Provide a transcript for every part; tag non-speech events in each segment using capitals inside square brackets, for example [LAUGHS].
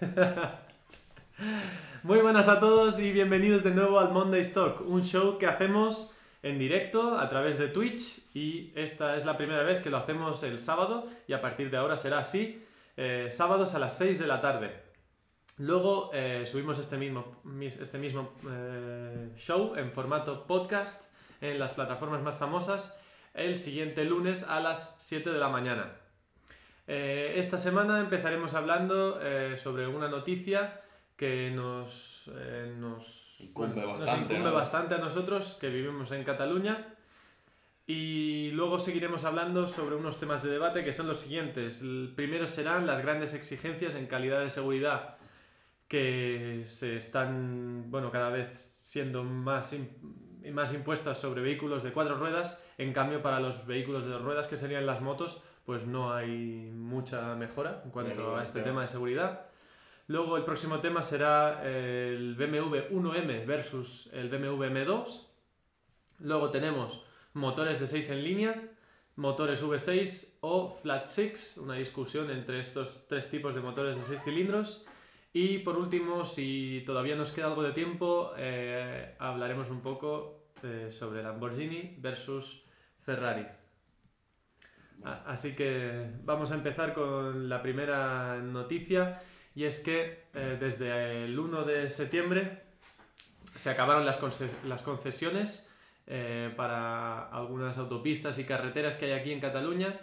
[LAUGHS] Muy buenas a todos y bienvenidos de nuevo al Monday Stock, un show que hacemos en directo a través de Twitch y esta es la primera vez que lo hacemos el sábado y a partir de ahora será así, eh, sábados a las 6 de la tarde. Luego eh, subimos este mismo, mis- este mismo eh, show en formato podcast en las plataformas más famosas el siguiente lunes a las 7 de la mañana. Eh, esta semana empezaremos hablando eh, sobre una noticia que nos, eh, nos, Incumbe bastante, incumbe ¿no? bastante a nosotros que vivimos en Cataluña. Y luego seguiremos hablando sobre unos temas de debate que son los siguientes. El primero serán las grandes exigencias en calidad de seguridad que se están, bueno, cada vez siendo más, más impuestas sobre vehículos de cuatro ruedas. En cambio, para los vehículos de dos ruedas, que serían las motos, pues no hay mucha mejora en cuanto a este sistema. tema de seguridad. Luego el próximo tema será el BMW 1M versus el BMW M2. Luego tenemos motores de 6 en línea, motores V6 o Flat 6, una discusión entre estos tres tipos de motores de 6 cilindros. Y por último, si todavía nos queda algo de tiempo, eh, hablaremos un poco eh, sobre Lamborghini versus Ferrari. Así que vamos a empezar con la primera noticia y es que eh, desde el 1 de septiembre se acabaron las concesiones eh, para algunas autopistas y carreteras que hay aquí en Cataluña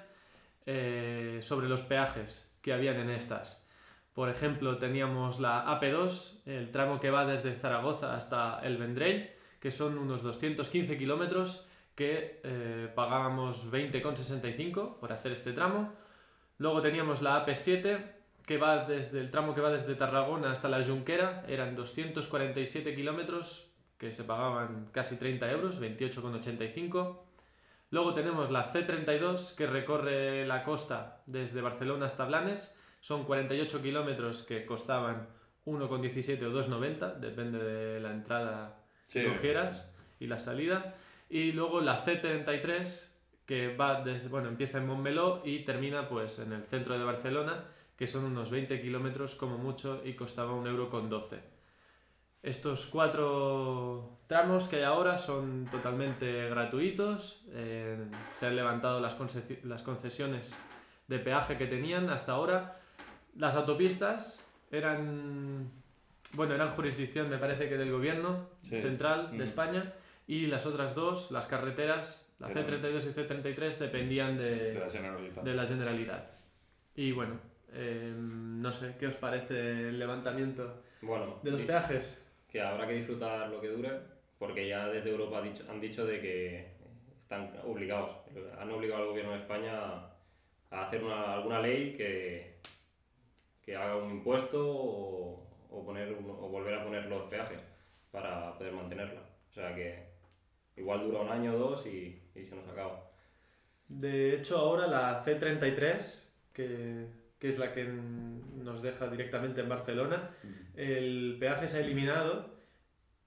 eh, sobre los peajes que habían en estas. Por ejemplo, teníamos la AP2, el tramo que va desde Zaragoza hasta El Vendrell, que son unos 215 kilómetros que eh, pagábamos 20,65 por hacer este tramo. Luego teníamos la AP7, que va desde el tramo que va desde Tarragona hasta la Junquera, eran 247 kilómetros que se pagaban casi 30 euros, 28,85. Luego tenemos la C32 que recorre la costa desde Barcelona hasta Blanes, son 48 kilómetros que costaban 1,17 o 2,90, depende de la entrada Sí. que cogieras y la salida. Y luego la C33 que va desde, bueno, empieza en Montmeló y termina pues en el centro de Barcelona, que son unos 20 kilómetros como mucho y costaba un euro con 12. Estos cuatro tramos que hay ahora son totalmente gratuitos. eh, se han levantado las, concesi- las concesiones de peaje que tenían hasta ahora. Las autopistas eran, bueno, eran jurisdicción, me parece que del gobierno Sí. central de Mm. España. Y las otras dos, las carreteras, la Eran- C32 y C33, dependían De de, la Generalitat. de la Generalidad. Y bueno, eh, no sé, ¿qué os parece el levantamiento Bueno, de los peajes? que habrá que disfrutar lo que dure, porque ya desde Europa ha dicho- han dicho de que están obligados, han obligado al gobierno de España a hacer una, alguna ley que, que haga un impuesto o, o poner un- o volver a poner los peajes para poder mantenerla. O sea que igual dura un año o dos y, y se nos acaba. De hecho, ahora la C33, que, que es la que nos deja directamente en Barcelona, el peaje se ha eliminado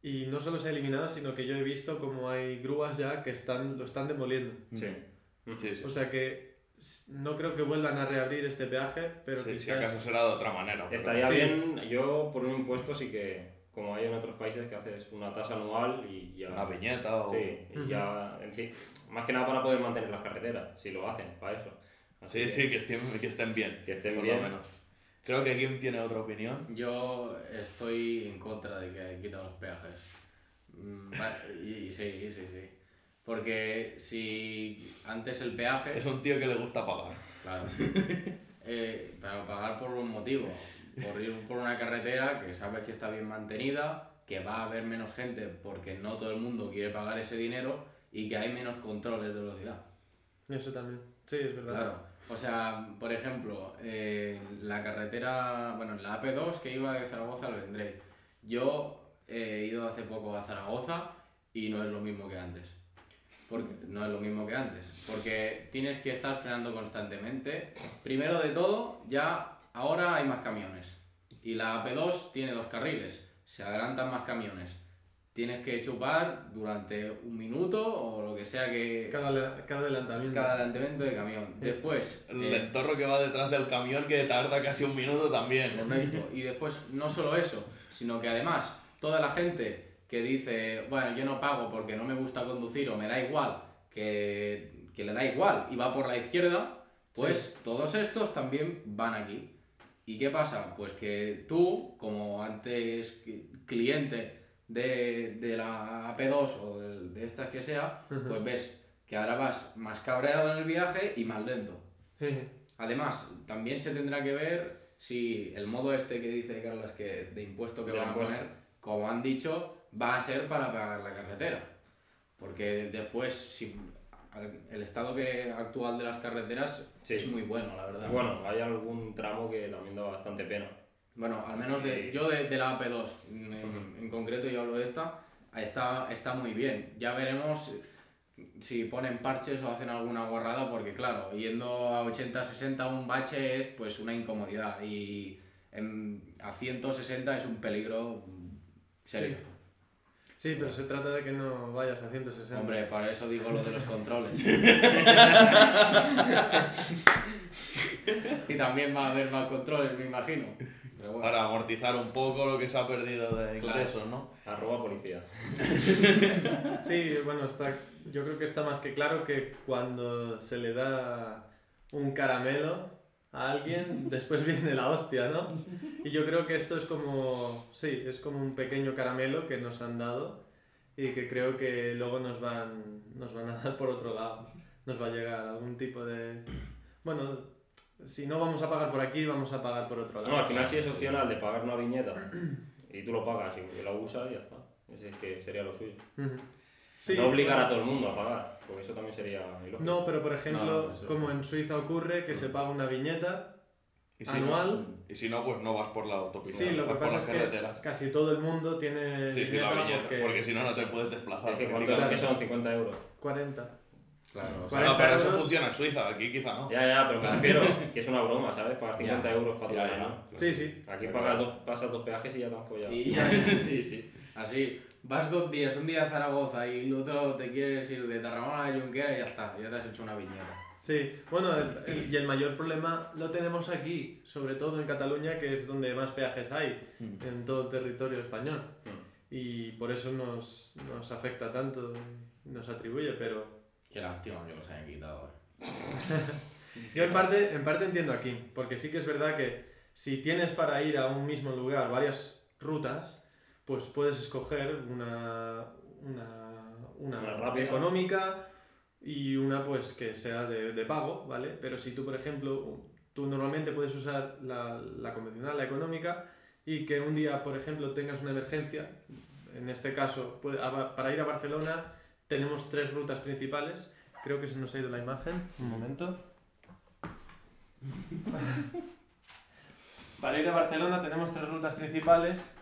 y no solo se ha eliminado, sino que yo he visto como hay grúas ya que están, lo están demoliendo. Sí. Sí, sí. O sea que no creo que vuelvan a reabrir este peaje, pero Sí, si quizás- acaso será de otra manera. Estaría Sí. bien, yo por un impuesto sí que, como hay en otros países, que haces una tasa anual y ya... Una viñeta o... Sí, y Ujú. ya, en fin, más que nada para poder mantener las carreteras, si lo hacen, para eso. Así Sí, que- sí, que estén, que estén bien. Que estén por bien. lo menos. Creo que Kim tiene otra opinión. Yo estoy en contra de que hayan quitado los peajes. Mm, y sí, sí, sí. Porque si antes el peaje. Es un tío que le gusta pagar. Claro. [LAUGHS] Eh, pero pagar por un motivo. Por ir por una carretera que sabes que está bien mantenida, que va a haber menos gente porque no todo el mundo quiere pagar ese dinero y que hay menos controles de velocidad. Eso también. Sí, es verdad. Claro. O sea, por ejemplo, eh, la carretera, bueno, la AP2 que iba de Zaragoza al Vendrell. Yo he ido hace poco a Zaragoza y no es lo mismo que antes. Porque, no es lo mismo que antes. Porque tienes que estar frenando constantemente. Primero de todo, ya ahora hay más camiones. Y la AP2 tiene dos carriles. Se adelantan más camiones. tienes que chupar durante un minuto o lo que sea que Cada, cada adelantamiento. cada adelantamiento de camión. Después, El eh, entorno que va detrás del camión que tarda casi un minuto también. Correcto. Y después, no solo eso, sino que además, toda la gente que dice, bueno, yo no pago porque no me gusta conducir o me da igual, que, que le da igual y va por la izquierda, pues todos estos también van aquí. ¿Y qué pasa? Pues que tú, como antes cliente de, de la AP2 o de, de estas que sea, pues ves que ahora vas más cabreado en el viaje y más lento. Además, también se tendrá que ver si el modo este que dice Carlos que de impuesto que De van impuesto. a poner, como han dicho, va a ser para pagar la carretera. Porque después, si el estado que actual de las carreteras Sí. es muy bueno, la verdad. Bueno, hay algún tramo que también da bastante pena. Bueno, al menos de, yo de, de la AP2, en, Ujú. en concreto yo hablo de esta, está, está muy bien. Ya veremos si ponen parches o hacen alguna guarrada, porque claro, yendo a 80-60 un bache es pues una incomodidad y en- a 160 es un peligro serio. Sí, pero se trata de que no vayas a 160. Hombre, para eso digo lo de los controles. [LAUGHS] y también va a haber más controles, me imagino. Pero bueno. Para amortizar un poco lo que se ha perdido de Claro. ingresos, ¿no? Arroba policía. [LAUGHS] Sí, bueno, está, yo creo que está más que claro que cuando se le da un caramelo a alguien, después viene la hostia, ¿no? Y yo creo que esto es como, sí, es como un pequeño caramelo que nos han dado y que creo que luego nos van, nos van a dar por otro lado. Nos va a llegar algún tipo de... Bueno, si no vamos a pagar por aquí, vamos a pagar por otro lado. No, al final sí es opcional de pagar una viñeta y tú lo pagas y lo usas y ya está. Es que sería lo suyo. No obligar a todo el mundo a pagar, porque eso también sería ilógico. No, pero por ejemplo, No, eso como en Suiza ocurre, que se paga una viñeta. Y si Anual. No, y si no, pues no vas por la autopista, Sí, lo que vas pasa es que casi todo el mundo tiene Sí, sí, la viñeta, porque, porque... si no, no te puedes desplazar. Es que cuánto que son 50 euros. 40. Claro, o sea. No, pero eso 40 funciona en Suiza, aquí quizá no. Ya, ya, pero me refiero [LAUGHS] que es una broma, ¿sabes? Pagar 50 Ya. euros para todo Ya, el ya. año. Sí, sí. Aquí pagas dos, pasas dos peajes y ya te han follado. Y ya, [LAUGHS] sí, sí. Así, vas dos días, un día a Zaragoza y el otro te quieres ir de Tarragona a Junquera y ya está, ya te has hecho una viñeta. Sí, bueno, el- el- y el mayor problema lo tenemos aquí, sobre todo en Cataluña, que es donde más peajes hay Mm. en todo el territorio español. Mm. Y por eso nos, nos afecta tanto, nos atribuye, pero Qué lástima que los hayan quitado. eh. [LAUGHS] Yo en parte, en parte entiendo aquí, porque sí que es verdad que si tienes para ir a un mismo lugar varias rutas, pues puedes escoger una, una, una Una rápida. económica y una pues que sea de, de pago, ¿vale? Pero si tú, por ejemplo, tú normalmente puedes usar la, la convencional, la económica, y que un día, por ejemplo, tengas una emergencia, en este caso, para ir a Barcelona tenemos tres rutas principales, creo que se nos ha ido la imagen, un momento. [LAUGHS] Para ir a Barcelona tenemos tres rutas principales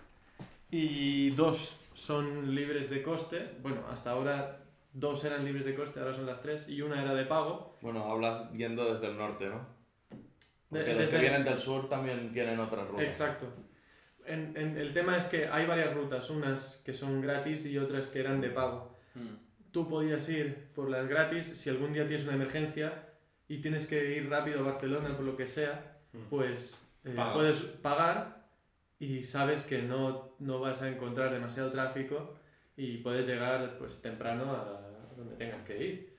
y dos son libres de coste. Bueno, hasta ahora dos eran libres de coste, ahora son las tres y una era de pago. Bueno, hablas yendo desde el norte, ¿no? De- los desde- que vienen del sur también tienen otras rutas. Exacto. En- en- el tema es que hay varias rutas, unas que son gratis y otras que eran de pago. Tú podías ir por las gratis si algún día tienes una emergencia y tienes que ir rápido a Barcelona por lo que sea, Mm. pues eh, Paga. puedes pagar y sabes que no, no vas a encontrar demasiado tráfico y puedes llegar pues temprano a donde tengas que ir.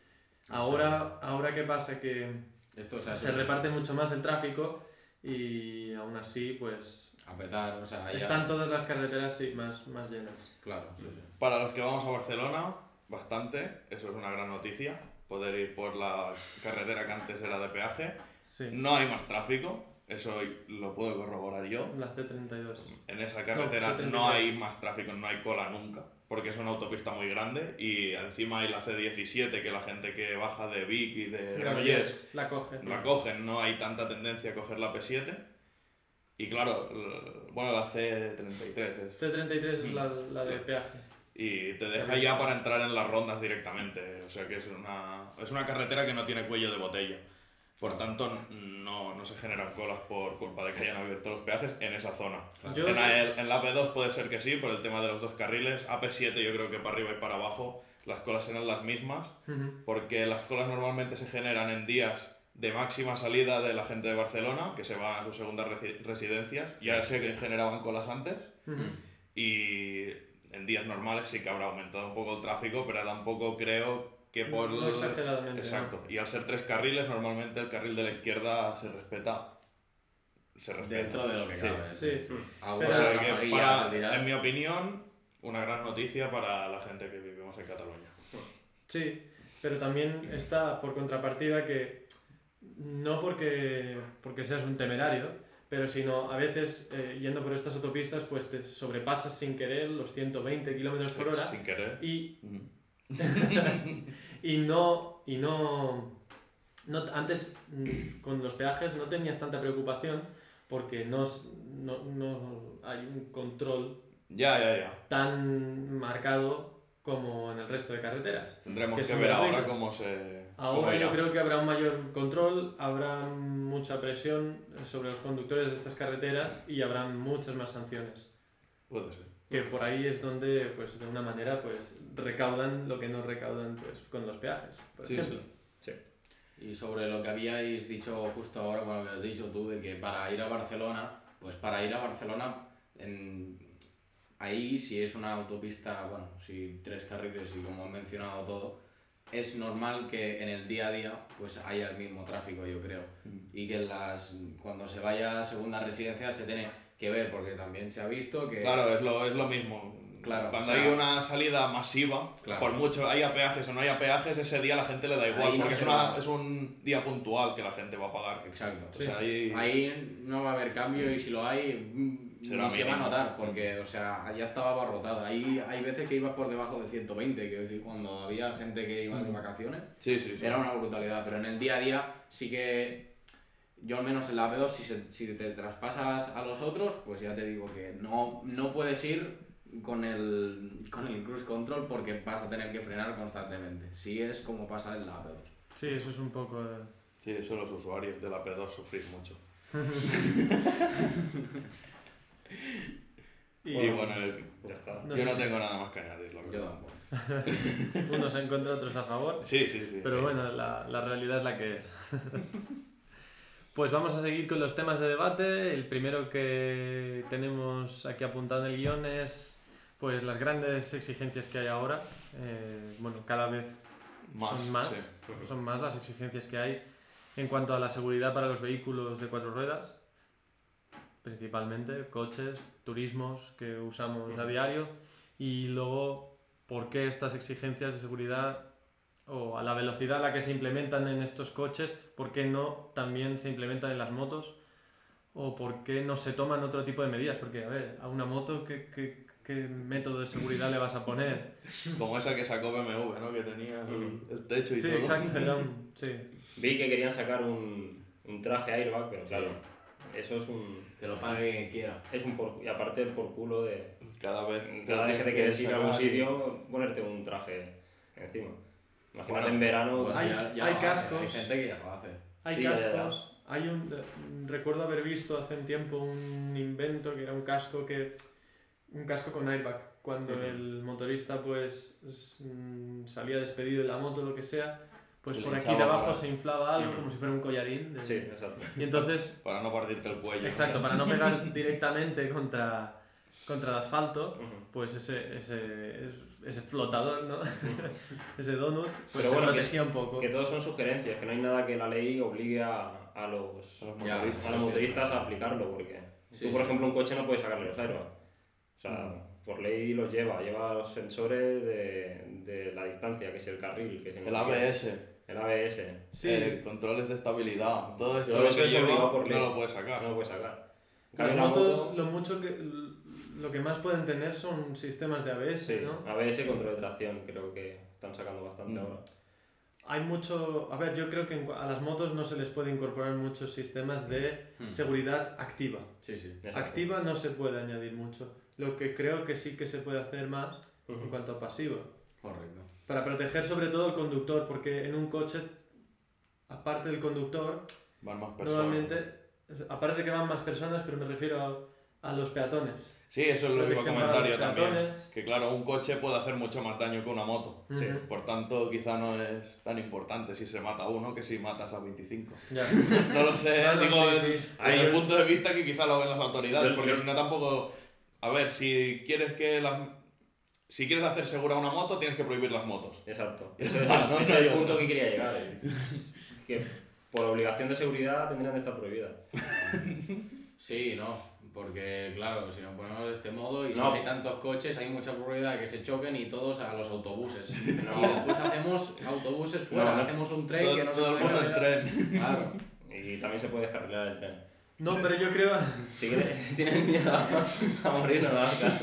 Ahora, ahora ¿qué pasa? Que Esto se se reparte mucho más el tráfico y aún así pues a petar, o sea, ya. están todas las carreteras sí, más, más llenas. Claro, sí, sí. Para los que vamos a Barcelona, bastante, eso es una gran noticia. Poder ir por la carretera que antes era de peaje. Sí, No hay más tráfico, eso lo puedo corroborar yo. la C32. En esa carretera No, no, C33. hay más tráfico, no hay cola nunca, porque es una autopista muy grande y encima hay la C17 que la gente que baja de Vic y de Granollers la coge. la cogen, no hay tanta tendencia a coger la P7. Y claro, bueno, la C33 es. C33 es la, la de peaje. Y te deja ya para entrar en las rondas directamente. O sea que es una, es una carretera que no tiene cuello de botella. Por tanto, no, no se generan colas por culpa de que hayan abierto los peajes en esa zona. Yo- En, la, en la AP2 puede ser que sí, por el tema de los dos carriles. AP7 yo creo que para arriba y para abajo las colas serán las mismas, Ujú. porque las colas normalmente se generan en días de máxima salida de la gente de Barcelona, que se van a sus segundas resi- residencias. Ya sé que generaban colas antes, y en días normales sí que habrá aumentado un poco el tráfico, pero tampoco creo que por... No exageradamente, Exacto. Y al ser tres carriles, normalmente el carril de la izquierda se respeta. Se respeta. Dentro de lo que Sí. cabe. Sí. Alguna O sea que, para- en mi opinión, una gran noticia para la gente que vivimos en Cataluña. Sí, pero también está por contrapartida que no porque, porque seas un temerario, pero sino a veces eh, yendo por estas autopistas pues te sobrepasas sin querer los 120 kilómetros por hora Sin querer. y. [LAUGHS] [LAUGHS] y no y no, no antes mm, con los peajes no tenías tanta preocupación porque no, no, no hay un control Ya, ya, ya. tan marcado como en el resto de carreteras. Tendremos Que ver ahora carriles. cómo se. Ahora cómo yo creo que habrá un mayor control, habrá mucha presión sobre los conductores de estas carreteras y habrá muchas más sanciones. Puede ser. Que por ahí es donde, pues, de una manera, pues, recaudan lo que no recaudan, pues, con los peajes, por Sí, ejemplo. Y sobre lo que habíais dicho justo ahora, bueno, que has dicho tú, de que para ir a Barcelona, pues para ir a Barcelona, en- ahí si es una autopista, bueno, si tres carriles y como he mencionado todo, es normal que en el día a día pues haya el mismo tráfico, yo creo. Y que las, cuando se vaya a segunda residencia se tiene que ver, porque también se ha visto que... Claro, es lo, es lo mismo. Claro, Cuando o sea- hay una salida masiva, Claro. por mucho haya peajes o no haya peajes, ese día a la gente le da igual, Ahí no porque es, una- es un día puntual que la gente va a pagar. Exacto. O sea, ahí... Ahí no va a haber cambio y si lo hay, mm, Será ni se va a notar porque, o sea, ya estaba abarrotado. Ahí hay veces que ibas por debajo de 120, quiero decir, cuando había gente que iba de vacaciones, Sí, sí, sí. era una brutalidad. Pero en el día a día sí que, yo al menos en la AP2, si, se- si te traspasas a los otros, pues ya te digo que no, no puedes ir con el, con el cruise control porque vas a tener que frenar constantemente. Si es como pasa en la AP2. Sí, eso es un poco... de- Sí, eso los usuarios de la P2 sufrís mucho. [LAUGHS] Y Y bueno, el- Ya está. No yo no si- tengo nada más que añadir, la Yo verdad. tampoco. [LAUGHS] unos en contra, otros a favor. Sí, sí, sí. Pero bueno, la, la realidad es la que es. [LAUGHS] pues vamos a seguir con los temas de debate. El primero que tenemos aquí apuntado en el guion es pues las grandes exigencias que hay ahora. Eh, bueno, cada vez son más, sí. son más las exigencias que hay en cuanto a la seguridad para los vehículos de cuatro ruedas, principalmente coches, turismos que usamos a diario y luego por qué estas exigencias de seguridad o a la velocidad a la que se implementan en estos coches, por qué no también se implementan en las motos o por qué no se toman otro tipo de medidas, porque a ver, a una moto qué, qué- qué método de seguridad le vas a poner. Como esa que sacó BMW, ¿no? Que tenía el, Mm. el techo y Sí, todo. exacto, era un- [LAUGHS] sí. Vi que querían sacar un, un traje airbag, pero claro, eso es un. Que lo pague quien quiera. Es un por, y aparte el por culo de. Cada vez, Cada vez que te quieres ir a algún sitio, ponerte un traje encima. Imagínate Bueno, en verano. Pues Hay- ya- ya hay cascos. Hay gente que ya lo hace. Hay Sí, cascos, hay un... Recuerdo haber visto hace un tiempo un invento que era un casco que... Un casco con airbag. Cuando Ujú. el motorista pues mm, salía despedido de la moto o lo que sea, pues por aquí debajo por se inflaba algo Ujú. como si fuera un collarín. de- Sí, exacto. Y entonces, [LAUGHS] Para no partirte el cuello. exacto, para no [LAUGHS] pegar directamente contra, contra el asfalto, Ujú. pues ese, ese, ese flotador, ¿no? [LAUGHS] ese donut, pues Pero bueno, que- protegía un poco. Que todos son sugerencias, que no hay nada que la ley obligue a, a los, A los Ya, motoristas. a los motoristas a aplicarlo, porque Sí, tú, por sí. ejemplo, un coche no puedes sacarle los airbags. O sea, por ley los lleva, lleva los sensores de, de la distancia, que es el carril, que El ABS, El ABS. Sí, eh, controles de estabilidad, todo esto lo que es lleva obligado por ley. no lo puedes sacar. No lo puedes sacar. Las motos, moto- lo mucho que lo que más pueden tener son sistemas de ABS, Sí, ¿no? ABS control de tracción, creo que están sacando bastante Mm. ahora. Hay mucho, a ver, yo creo que en a las motos no se les puede incorporar muchos sistemas de Hmm. seguridad activa. Sí, sí. Activa no se puede añadir mucho. Lo que creo que sí que se puede hacer más en Ujú. cuanto a pasiva. Correcto. Para proteger sobre todo al conductor, porque en un coche aparte del conductor, Van más personas. normalmente, aparte que van más personas, pero me refiero a, a los peatones. Sí, eso es lo que iba a Protección para comentar los yo también. Que claro, un coche puede hacer mucho más daño que una moto. Sí. Por tanto, quizá no es tan importante si se mata a uno que si matas a 25. Ya. [LAUGHS] No lo sé, No, no, digo, sí, desde sí. el punto de vista que quizá lo ven las autoridades, porque si no tampoco... A ver, si quieres que las... Si quieres hacer segura una moto, tienes que prohibir las motos. Exacto. Ese es, no es el punto que quería llegar. eh. Que por obligación de seguridad tendrían de estar prohibidas. [LAUGHS] Sí, no, porque claro, si nos ponemos de este modo y No. si hay tantos coches, hay mucha probabilidad de que se choquen y todos a los autobuses. No. Y después hacemos autobuses fuera, No, hacemos un tren todo que no se todo el puede mundo en cargar. tren. Claro. Y también se puede descarrilar el tren. No, pero yo creo... Si, quieres- si tienes miedo a morir, no lo hagas.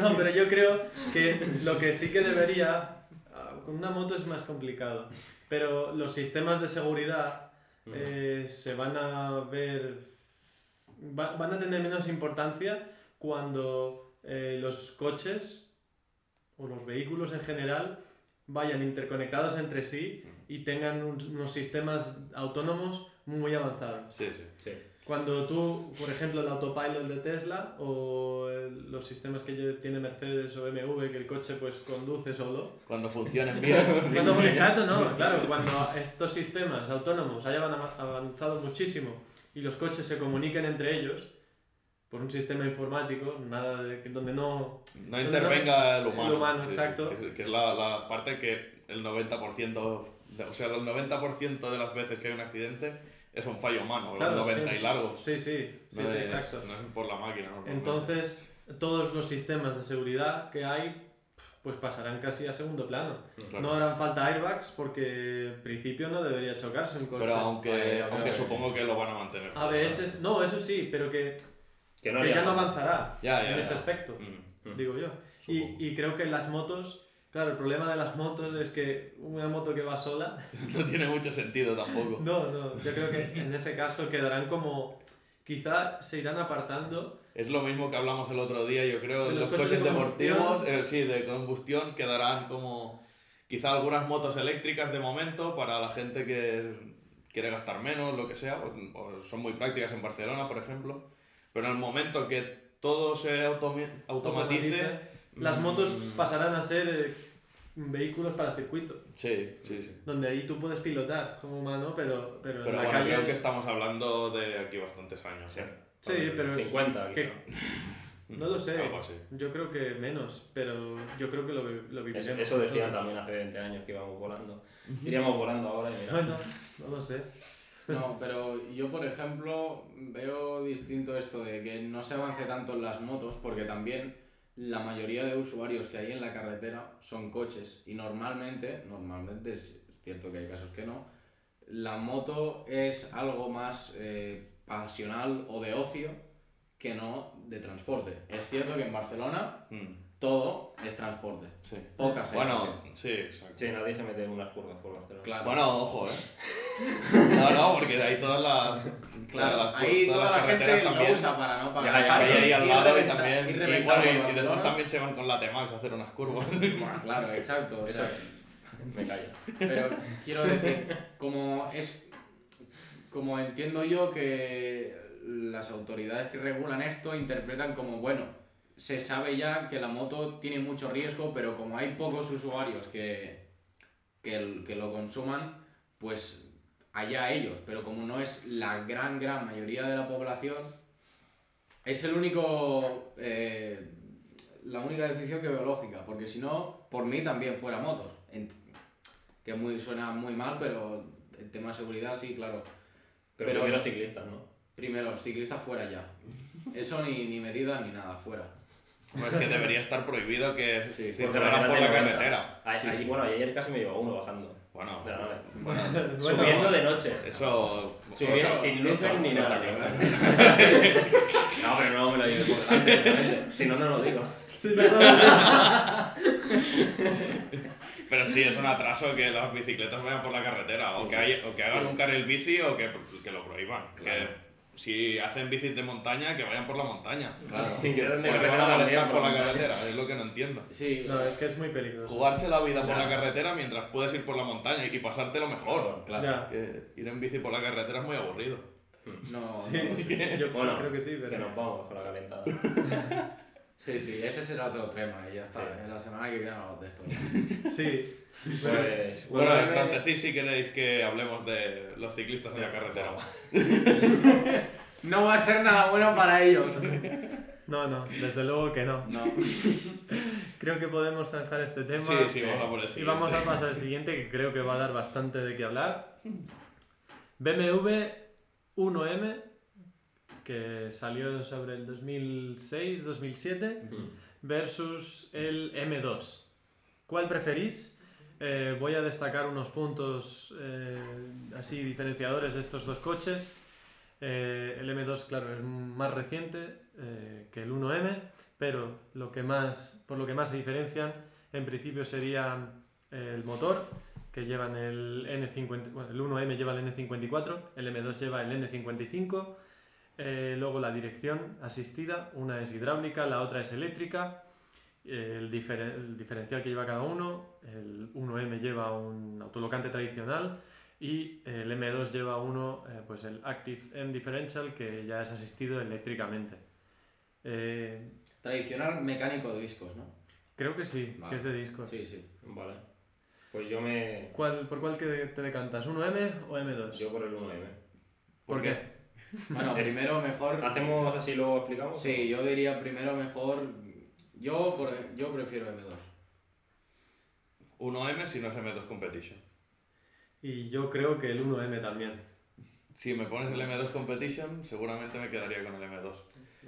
No, pero yo creo que lo que sí que debería... ah, Con una moto es más complicado. Pero los sistemas de seguridad eh, se van a ver... va- van a tener menos importancia cuando eh, los coches o los vehículos en general vayan interconectados entre sí y tengan un- unos sistemas autónomos muy avanzados. Sí, sí. Sí. Cuando tú, por ejemplo, el autopilot de Tesla o el- los sistemas que tiene Mercedes o BMW, que el coche pues conduce solo. Cuando funcionen [LAUGHS] bien. Cuando, exacto, no, claro, cuando estos sistemas autónomos hayan avanzado muchísimo y los coches se comuniquen entre ellos por un sistema informático, nada de, donde no... No intervenga el humano. El humano, sí, exacto. Que, es la, la parte que el 90%, de- o sea, el 90% de las veces que hay un accidente es un fallo humano, Claro, los 90 sí. y largos. Sí, sí, sí, no sí, es, exacto. No es por la máquina. Entonces, todos los sistemas de seguridad que hay pues pasarán casi a segundo plano. Claro. No harán falta airbags porque en principio no debería chocarse un coche. Pero aunque, aunque supongo que lo van a mantener. ABS, no, eso sí, pero que, Que no que haría ya no avanzará Ya, ya, en ya. ese aspecto, Mm, Mm. digo yo. Y, y creo que las motos, claro, el problema de las motos es que una moto que va sola, [LAUGHS] No tiene mucho sentido tampoco. no, no, yo creo que en ese caso quedarán como, quizá se irán apartando. Es lo mismo que hablamos el otro día, yo creo, De los los, coches coches, de deportivos, eh, sí, de combustión, quedarán como quizá algunas motos eléctricas de momento para la gente que quiere gastar menos, lo que sea, o, o son muy prácticas en Barcelona, por ejemplo, pero en el momento que todo se automatice... Las mm, motos pasarán a ser eh, vehículos para circuito. Sí, sí, sí. Donde ahí tú puedes pilotar como humano, pero, pero, en Pero la bueno, calle... creo que estamos hablando de aquí bastantes años, ¿eh? Sí, pero es 50 que- quizá. No lo sé. Algo así. Yo creo que menos, pero yo creo que lo, lo Eso, viviremos. eso decían nosotros. también hace 20 años que íbamos volando. Iríamos volando ahora y mira. Bueno, no lo sé. No, pero yo, por ejemplo, veo distinto esto de que no se avance tanto en las motos, porque también la mayoría de usuarios que hay en la carretera son coches. Y normalmente, normalmente es cierto que hay casos que no, la moto es algo más eh, pasional o de ocio que no de transporte. Es cierto que en Barcelona Mm, todo es transporte. sí. Pocas Bueno, sí, exacto. Sí, nadie se mete en unas curvas por Barcelona. Claro. Bueno, ojo, ¿eh? [LAUGHS] No, no, porque hay todas las... Claro, las- ahí todas toda las la gente carreteras lo también. usa para no Ya, pagar ya, Hay parking ahí al y lado y reventa- también... y Y, bueno, y- y después también se van con la T-Max a hacer unas curvas. [LAUGHS] Claro, exacto. o sea, Me callo. pero quiero decir, como es. Como entiendo yo que las autoridades que regulan esto interpretan como, bueno, se sabe ya que la moto tiene mucho riesgo, pero como hay pocos usuarios que, que, que lo consuman, pues allá ellos. Pero como no es la gran, gran mayoría de la población, es el único. eh, la única decisión que veo lógica, porque si no, por mí también fuera motos. Que muy, suena muy mal, pero el tema de seguridad sí, claro. Pero, Pero primero es- ciclistas, ¿no? Primero, ciclistas fuera ya. Eso ni, ni medidas ni nada, fuera. Pues que debería estar prohibido que Sí, circularan por la carretera. Ay, Sí, ay, sí. Bueno, ayer casi me llevó uno bajando Bueno, de la nave. Bueno, [LAUGHS] Subiendo de noche. eso... Subiendo Eso- sin luces ni no nada. [LAUGHS] No, pero no me lo obviamente. Si no, no lo digo. Sí, no, no, no. Pero sí, es un atraso que las bicicletas vayan por la carretera, o, que hay- o que hagan un carril bici o que, que lo prohíban. Claro. Que si hacen bicis de montaña, que vayan por la montaña. Claro. Y que ¿Por se qué te van van a a la molestar por la carretera? Es lo que no entiendo. Sí, No, es que es muy peligroso. Jugarse la vida por Ya. la carretera mientras puedes ir por la montaña y pasártelo mejor. claro. Ya. Que ir en bici por la carretera es muy aburrido. No, Sí, no. yo Bueno, creo que sí, pero... Que nos vamos con la calentada. [LAUGHS] Sí, sí, ese será otro tema y ya está. Sí. En la semana que viene hablamos de esto. [LAUGHS] Sí. Pues, Bueno, UNM, nos decís si queréis que hablemos de los ciclistas en la carretera. [LAUGHS] No va a ser nada bueno para ellos. No, no, desde luego que no. No. [LAUGHS] Creo que podemos zanjar este tema. Sí, sí, vamos a por el Y siguiente. vamos a pasar al siguiente, que creo que va a dar bastante de qué hablar. BMW 1M, que salió sobre el 2006-2007, versus el M2. ¿Cuál preferís? Eh, voy a destacar unos puntos eh, así diferenciadores de estos dos coches. Eh, el M2, claro, es más reciente eh, que el 1M, pero lo que más, por lo que más se diferencian, en principio sería eh, el motor, que llevan el N50, bueno, el 1M lleva el N54, el M2 lleva el N55, eh, luego la dirección asistida, una es hidráulica, la otra es eléctrica, el, diferen- el diferencial que lleva cada uno, el 1M lleva un autolocante tradicional y el M2 lleva uno, eh, pues el Active M Differential, que ya es asistido eléctricamente. Eh, Tradicional mecánico de discos, ¿no? creo que sí, Vale. que es de discos. Sí, sí. Vale. Pues yo me. ¿Cuál, ¿Por cuál que te decantas? ¿1M o M2? Yo por el 1M. ¿Por qué? Bueno, primero mejor. ¿Hacemos así luego explicamos? Sí, yo diría primero mejor. Yo, por, yo prefiero M2. 1M si no es M2 Competition. Y yo creo que el 1M también. Si me pones el M2 Competition, seguramente me quedaría con el M2.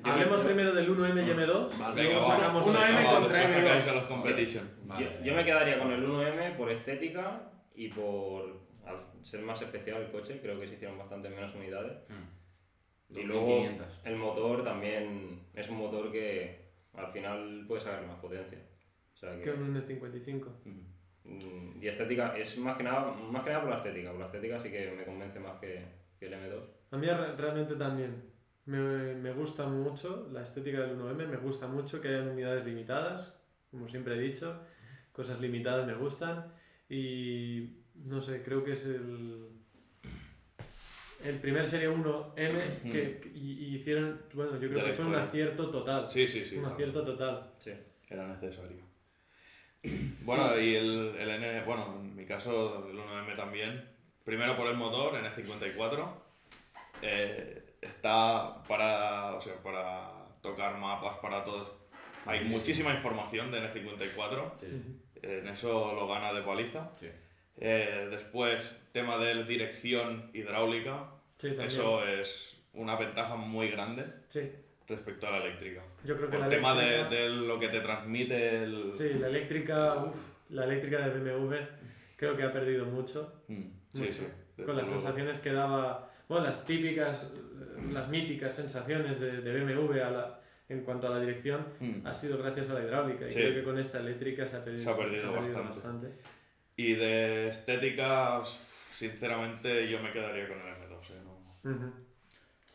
Hablemos primero del 1M y M2. Vale, luego sacamos uno los- M Vamos, contra después M2. sacáis a los Competition. Vale. Yo, yo me quedaría con el 1M por estética y por al ser más especial el coche, creo que se hicieron bastante menos unidades. Mm. Y luego 2500. el motor también es un motor que al final puede sacar más potencia. O sea Que que, un N55. mm, y estética, es más que, nada, más que nada por la estética. Por la estética sí que me convence más que, que el M2. A mí re- realmente también. Me, me gusta mucho la estética del 1M, me gusta mucho que hayan unidades limitadas, como siempre he dicho. Cosas limitadas me gustan. Y no sé, creo que es el, el primer Serie 1M que, que- y, y hicieron, bueno, yo creo que fue un acierto total. Sí, sí, sí. un claro. acierto total. Sí. Era necesario. Bueno, y el, el N, bueno, en mi caso el 1M también. Primero por el motor, N54. Eh, está para, o sea, para tocar mapas, para todo. Hay muchísima información de N54. Sí. En eso lo gana de paliza. Sí. Eh, después, tema de dirección hidráulica. Sí. Eso es una ventaja muy grande Sí, respecto a la eléctrica. yo creo que la tema de, eléctrica- de lo que te transmite el... Sí, la eléctrica, uf, la eléctrica de BMW creo que ha perdido mucho. Mm, Sí, mucho. sí. desde Con las luego. sensaciones que daba, bueno, las típicas, las míticas sensaciones de, de BMW a la- en cuanto a la dirección Mm. ha sido gracias a la hidráulica y Sí. creo que con esta eléctrica se ha perdido, Se ha perdido bastante. bastante. Y de estética, sinceramente, yo me quedaría con el M2. ¿eh? No- Ujú.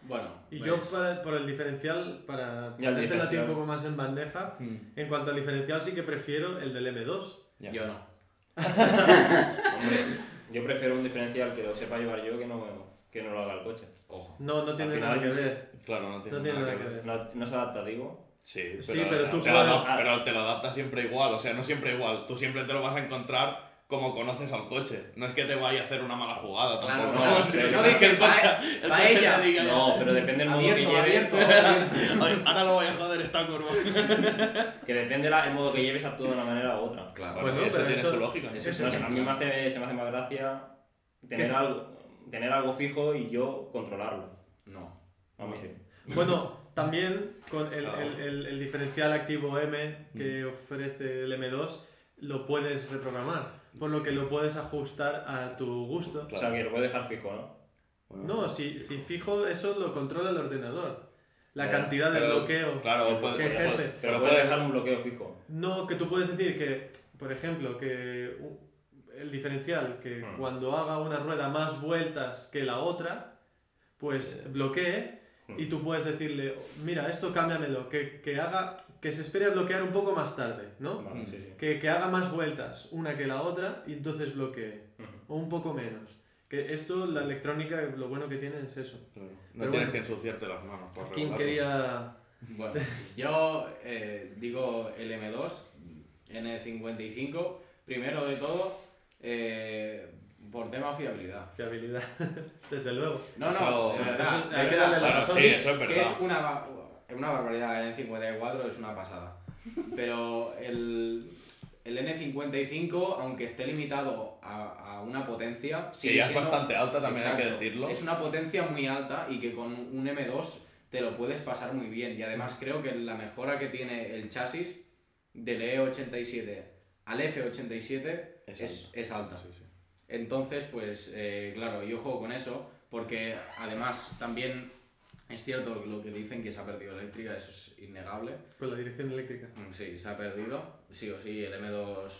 Bueno, Y pues, yo para- por el diferencial, para Ya el ponértelo a ti un poco más en bandeja, en cuanto al diferencial sí que prefiero el del M2. Ya. Yo no. [LAUGHS] Hombre, yo prefiero un diferencial que lo sepa llevar yo que no, que no lo haga el coche. Ojo. No, no tiene Al nada final que ver. Claro, no tiene, No tiene nada que ver. No, no es adaptativo. Sí, pero, Sí, pero tú te puedes- pero te lo adaptas siempre igual. O sea, no siempre igual. Tú siempre te lo vas a encontrar como conoces al coche. No es que te vaya a hacer una mala jugada Claro, tampoco. claro. pero No es [LAUGHS] que el coche, pa- el pa' coche ella. te diga, No, pero depende del modo que Abierto, lleves. abierto, [LAUGHS] abierto. "Ay, ahora lo voy a joder esta curva. [LAUGHS] Que depende la- el modo que lleves, actúa de una manera u otra. Claro. Bueno, eso pero tiene eso- su lógica. eso No a mí me hace, se me hace más gracia tener algo, tener algo fijo y yo controlarlo. No. A mí sí. Bueno, también con el, Claro. el- el- el diferencial activo M que ofrece el M2 lo puedes reprogramar, por lo que lo puedes ajustar a tu gusto. O sea, que lo puedes dejar fijo, ¿no? Bueno, No, si, si fijo eso lo controla el ordenador. La cantidad de pero- bloqueo Claro, puede- que puede- ejerce. Pero Pero puedes puede- dejar un bloqueo fijo. No, que tú puedes decir que, por ejemplo, que el diferencial, que Hmm. cuando haga una rueda más vueltas que la otra, pues bloquee y tú puedes decirle, mira, esto cámbiamelo, que, que haga, que se espere a bloquear un poco más tarde, ¿no? Vale, sí, sí. Que, que haga más vueltas una que la otra y entonces bloquee, o un poco menos. Que esto, la electrónica, lo bueno que tiene es eso. Claro. No Pero tienes bueno. que ensuciarte las manos por ¿Quién regularlo. quería...? Bueno, [LAUGHS] yo eh, digo el M2, N55, primero de todo, eh, por tema fiabilidad. Fiabilidad, [LAUGHS] desde luego. No, no, Eso- de verdad. eso de hay que darle la razón. sí, eso es Que verdad. es una, una barbaridad, el N54 es una pasada. Pero el, el N55, aunque esté limitado a, a una potencia, Que sigue ya es siendo- bastante alta, también hay que decirlo. Es una potencia muy alta y que con un M2 te lo puedes pasar muy bien. Y además creo que la mejora que tiene el chasis del E87 al F87 Es es, es alta. Entonces, pues eh, claro, yo juego con eso porque además también es cierto lo que dicen que se ha perdido eléctrica, eso es innegable. Con la dirección eléctrica. Mm, Sí, se ha perdido, sí o sí, el M2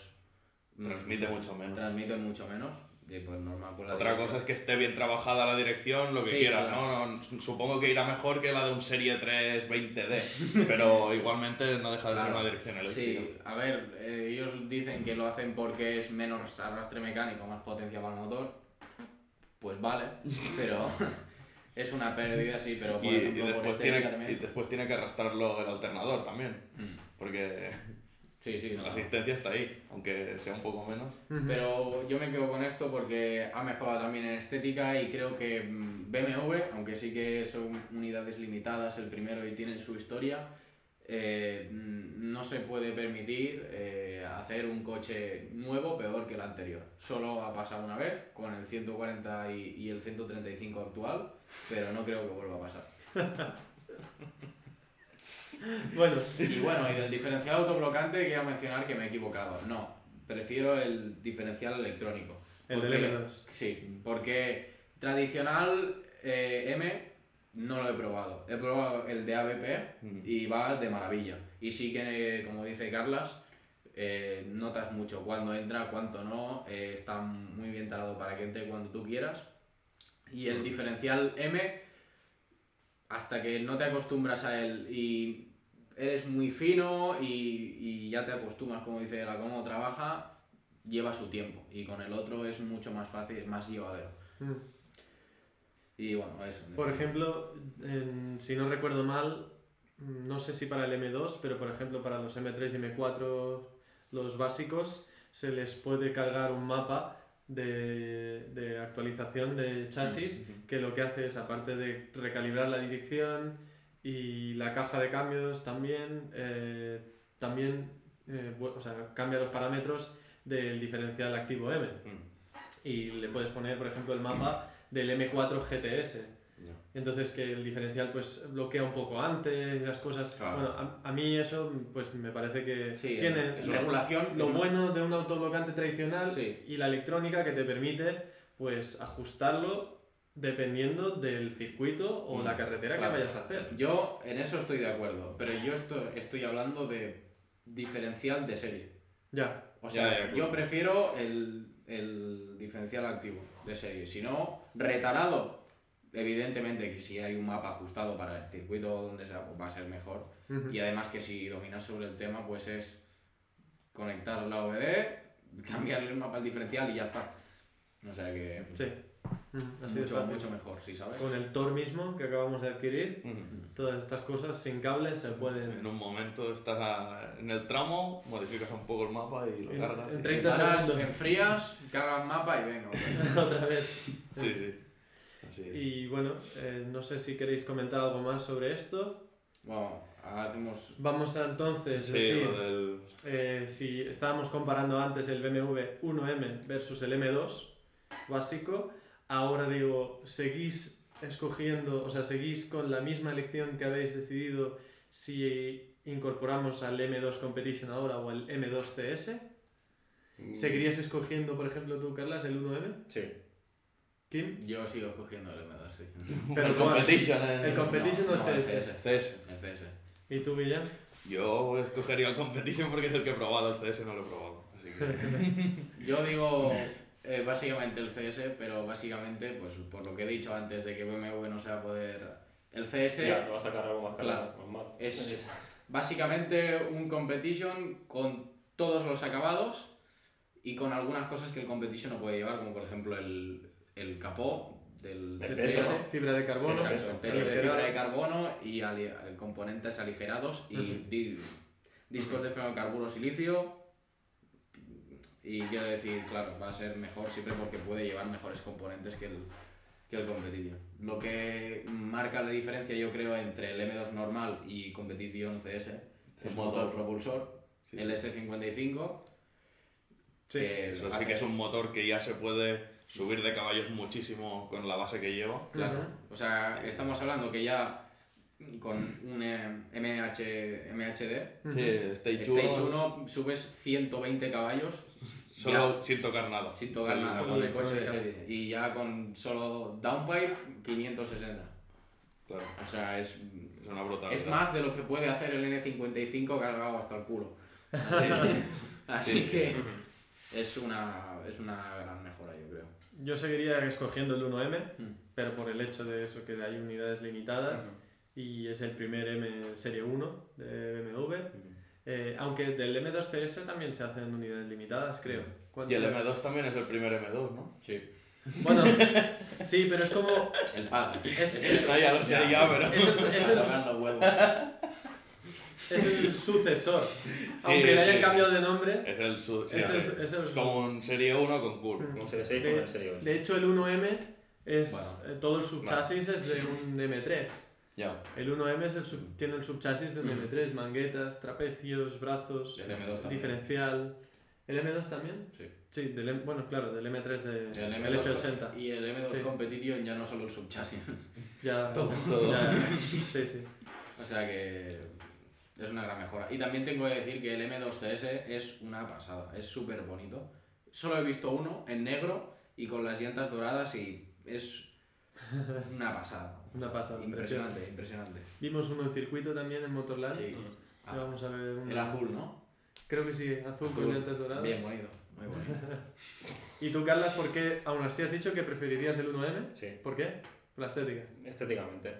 mm, Transmite mucho menos. Transmite mucho menos. Y pues normal con la Otra dirección. cosa es que esté bien trabajada la dirección, lo que Sí, quieras, claro. ¿no? No, Supongo que irá mejor que la de un Serie 3 20D, [LAUGHS] pero igualmente no deja de ser una dirección eléctrica. Sí, a ver, eh, ellos dicen que lo hacen porque es menos arrastre mecánico, más potencia para el motor. Pues vale, [LAUGHS] pero [LAUGHS] es una pérdida, sí, pero por Y, y ejemplo por después tiene, y también. después tiene que arrastrarlo el alternador también, Mm, porque Sí, sí, no. la asistencia está ahí, aunque sea un poco menos. Pero yo me quedo con esto porque ha mejorado también en estética y creo que mm, BMW, aunque sí que son unidades limitadas el primero y tienen su historia, eh, mm, no se puede permitir eh, hacer un coche nuevo peor que el anterior. Solo ha pasado una vez con el 140 y, y el 135 actual, pero no creo que vuelva a pasar. [LAUGHS] [LAUGHS] Bueno, Y bueno, y del diferencial autoblocante quería mencionar que me he equivocado. No, prefiero el diferencial electrónico. el Porque- del M2. Sí, porque tradicional eh, M no lo he probado. He probado el de ABP Mm. y va de maravilla. Y sí que, como dice Carlas, eh, notas mucho cuando entra, cuánto no. eh, está muy bien talado para que entre cuando tú quieras. Y el diferencial M, hasta que no te acostumbras a él y eres muy fino y, y ya te acostumbras, como dice la cómo trabaja, lleva su tiempo. Y con el otro es mucho más fácil, más llevadero. Mm. Y bueno, eso. Por ejemplo, en- si no recuerdo mal, mm, no sé si para el M2, pero por ejemplo para los M3 y M4, los básicos, se les puede cargar un mapa de, de actualización de chasis que lo que hace es, aparte de recalibrar la dirección y la caja de cambios también, eh, también eh, o sea, cambia los parámetros del diferencial activo M. Mm. Y le puedes poner, por ejemplo, el mapa del M4 GTS. Entonces que el diferencial pues bloquea un poco antes las cosas. Claro. Bueno, a, a mí eso pues me parece que Sí, tiene en lo- regulación. lo en- bueno de un autoblocante tradicional Sí. y la electrónica que te permite pues ajustarlo dependiendo del circuito o Mm, la carretera claro. que vayas a hacer. Yo en eso estoy de acuerdo, pero yo estoy, estoy hablando de diferencial de serie. Ya, O sea, Ya, ya, claro. yo prefiero el, el diferencial activo de serie. Si no, retarado, evidentemente que si hay un mapa ajustado para el circuito donde sea, pues va a ser mejor. Y además que si dominas sobre el tema, pues es conectar la OBD, [LAUGHS] cambiarle el mapa al diferencial y ya está. O sea que sí. Así de mucho, mucho mejor, ¿sí sabes? Con el Tor mismo que acabamos de adquirir, Mm. todas estas cosas sin cable se pueden... En un momento estás a- en el tramo, modificas un poco el mapa y lo En- cargas. en y- 30 Paras, segundos. enfrías, cargas mapa y venga. otra vez. [LAUGHS] Otra vez. Sí, sí. Así es. Y bueno, eh, no sé si queréis comentar algo más sobre esto. Bueno, hacemos Vamos a entonces Sí, decir, lo del... eh, si estábamos comparando antes el BMW 1M versus el M2 básico, ahora digo, ¿seguís escogiendo, o sea, seguís con la misma elección que habéis decidido si incorporamos al M2 Competition ahora o al M2 CS? ¿Seguirías escogiendo, por ejemplo, tú, Carlas, el 1M? Sí. Kim? Yo sigo cogiendo el M2, sí. [LAUGHS] Pero el competition en... El competition o el No, el CS? CS. CS. El CS. ¿Y tú, Villan? Yo escogería el competition porque es el que he probado, el CS no lo he probado. Así que... [LAUGHS] Yo digo eh, básicamente el CS, pero básicamente, pues por lo que he dicho antes de que BMW no se va a poder El CS Ya, va a sacar algo más caro, Claro. normal. Es- básicamente un competition con todos los acabados y con algunas cosas que el competition no puede llevar, como por ejemplo el, el capó del, El del CS. ¿no? Fibra de carbono. Exacto, el techo de fibra de carbono y ali- componentes aligerados y di- discos de fenocarburo silicio. Y quiero decir, claro, va a ser mejor siempre porque puede llevar mejores componentes que el, que el Competition. Lo que marca la diferencia, yo creo, entre el M2 normal y Competition CS El es motor. motor propulsor, Sí, el S55. Sí, que Eso sí hace- que es un motor que ya se puede subir de caballos muchísimo con la base que lleva. Claro, Ujú. o sea, estamos hablando que ya con un eh, MH, MHD. Sí, Stage Stage 1, 1 subes 120 caballos solo sin tocar nada. sin tocar nada con el coche de serie. Y ya con solo downpipe 560. Claro, O sea, es, es una brutalidad. es más de lo que puede hacer el N55 cargado hasta el culo. Así, [LAUGHS] así Sí, sí. que es una, es una gran mejora, yo creo. Yo seguiría escogiendo el 1M, Mm. pero por el hecho de eso, que hay unidades limitadas y es el primer M Serie 1 de BMW. Eh, aunque del M2 CS también se hacen unidades limitadas, creo. Y el ¿Cuántas? M2 también es el primer M2, ¿no? Sí. Bueno, [LAUGHS] sí, pero es como. El padre. [LAUGHS] Es, [LAUGHS] es- No, ya lo sé, ya, es- pero... es el, es el- Tocar los huevos. es el sucesor. Sí, aunque le hayan sí. cambiado de nombre, Es el... Su... sí, es, sí. el, es el- Es como un Serie 1 con curva. Un Serie 6 De- con el Serie 8. De hecho, el 1M es. Bueno. eh, todo el subchasis es de un M3. Ya. El 1M es el sub- tiene el subchasis de un Mm. M3, manguetas, trapecios, brazos, El M2 también. diferencial. ¿El M2 también? Sí. Sí, del bueno, claro, del M3 de El el M2 F80. Y el M2 Sí. Competition ya no solo el subchasis. Ya, [LAUGHS] Todo. todo. ya- sí, sí. o sea que es una gran mejora. Y también tengo que decir que el M2 CS es una pasada. Es súper bonito. Solo he visto uno en negro y con las llantas doradas y es una pasada. Una pasada. Impresionante, preciosa. impresionante. Vimos uno en circuito también en Motorland. Sí. Ah, vamos a ver uno. el azul, ¿no? Creo que sí, azul, con Azul. llantas doradas. Bien bonito, muy bonito. [LAUGHS] ¿Y tú, Carla, por qué aún así has dicho que preferirías el 1M? Sí, ¿Por qué? Por la estética. estéticamente.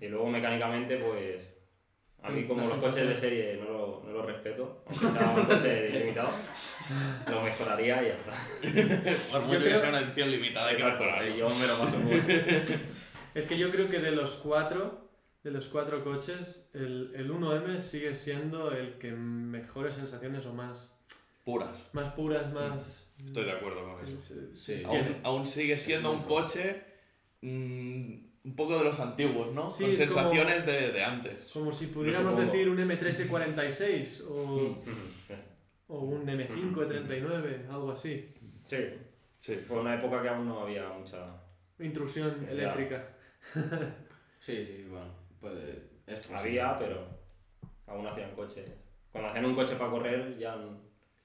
Y luego mecánicamente, pues. A mí, como los coches de serie no lo, no lo respeto, aunque sea un coche [LAUGHS] limitado, lo mejoraría y ya está. [LAUGHS] Por mucho creo- que sea una edición limitada, hay que y yo me lo paso muy [LAUGHS] Es que yo creo que de los cuatro, de los cuatro coches, el, el 1M sigue siendo el que mejores sensaciones o más, Puras. más puras, más... Estoy de acuerdo con eso. Sí. Sí. Aún, aún sigue siendo un coche mm, un poco de los antiguos, ¿no? Sí, con es como- sensaciones de, de antes. Como si pudiéramos decir un M1346 o, Sí, o un M539, algo así. Sí. fue una época que aún no había mucha. Intrusión Ya. eléctrica. [LAUGHS] Sí, sí, bueno. Puede, esto sí. Había, pero aún hacían coches. Cuando hacían un coche para correr, ya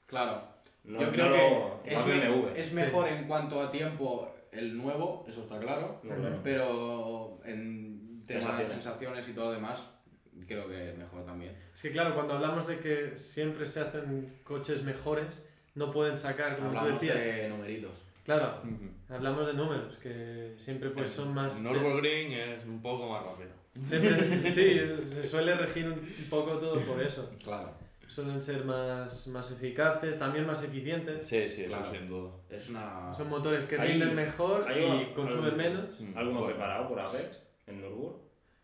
Claro, no yo creo que es, me- BMW. es Sí. mejor en cuanto a tiempo el nuevo, eso está claro. No, claro. Pero en temas Sensaciones. sensaciones. y todo lo demás, creo que mejor también. Es que claro, cuando hablamos de que siempre se hacen coches mejores, no pueden sacar, como tú Hablamos decías. de numeritos. Claro, hablamos de números, que siempre pues son más... Nürburgring es un poco más rápido. Siempre- [LAUGHS] sí, se suele regir un poco todo por eso. Claro, Suelen ser más, más eficaces, también más eficientes. Sí, sí, eso Claro. sin duda. es una... Son motores que rinden mejor y consumen algún- menos. ¿Alguno bueno. preparado por Apex en Nürburgring?